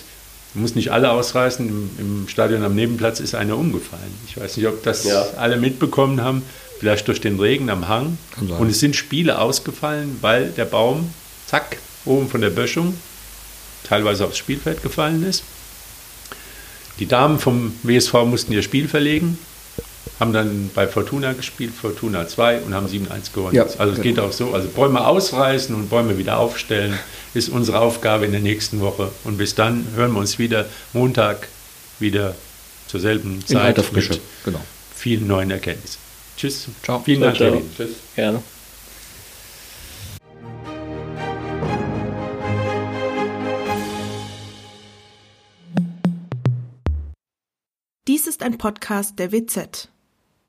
Muss nicht alle ausreißen. Im, Im Stadion am Nebenplatz ist einer umgefallen. Ich weiß nicht, ob das Ja. alle mitbekommen haben. Vielleicht durch den Regen am Hang. Und es sind Spiele ausgefallen, weil der Baum, zack, oben von der Böschung teilweise aufs Spielfeld gefallen ist. Die Damen vom WSV mussten ihr Spiel verlegen, haben dann bei Fortuna gespielt, Fortuna 2 und haben 7-1 gewonnen. Ja, also es geht auch so. Also Bäume ausreißen und Bäume wieder aufstellen ist unsere Aufgabe in der nächsten Woche. Und bis dann hören wir uns wieder Montag wieder zur selben In Zeit alter Frische. mit Genau. vielen neuen Erkenntnissen. Tschüss. Ciao. Vielen Ciao, Dank, ciao. Kevin. Tschüss. Gerne. Dies ist ein Podcast der WZ.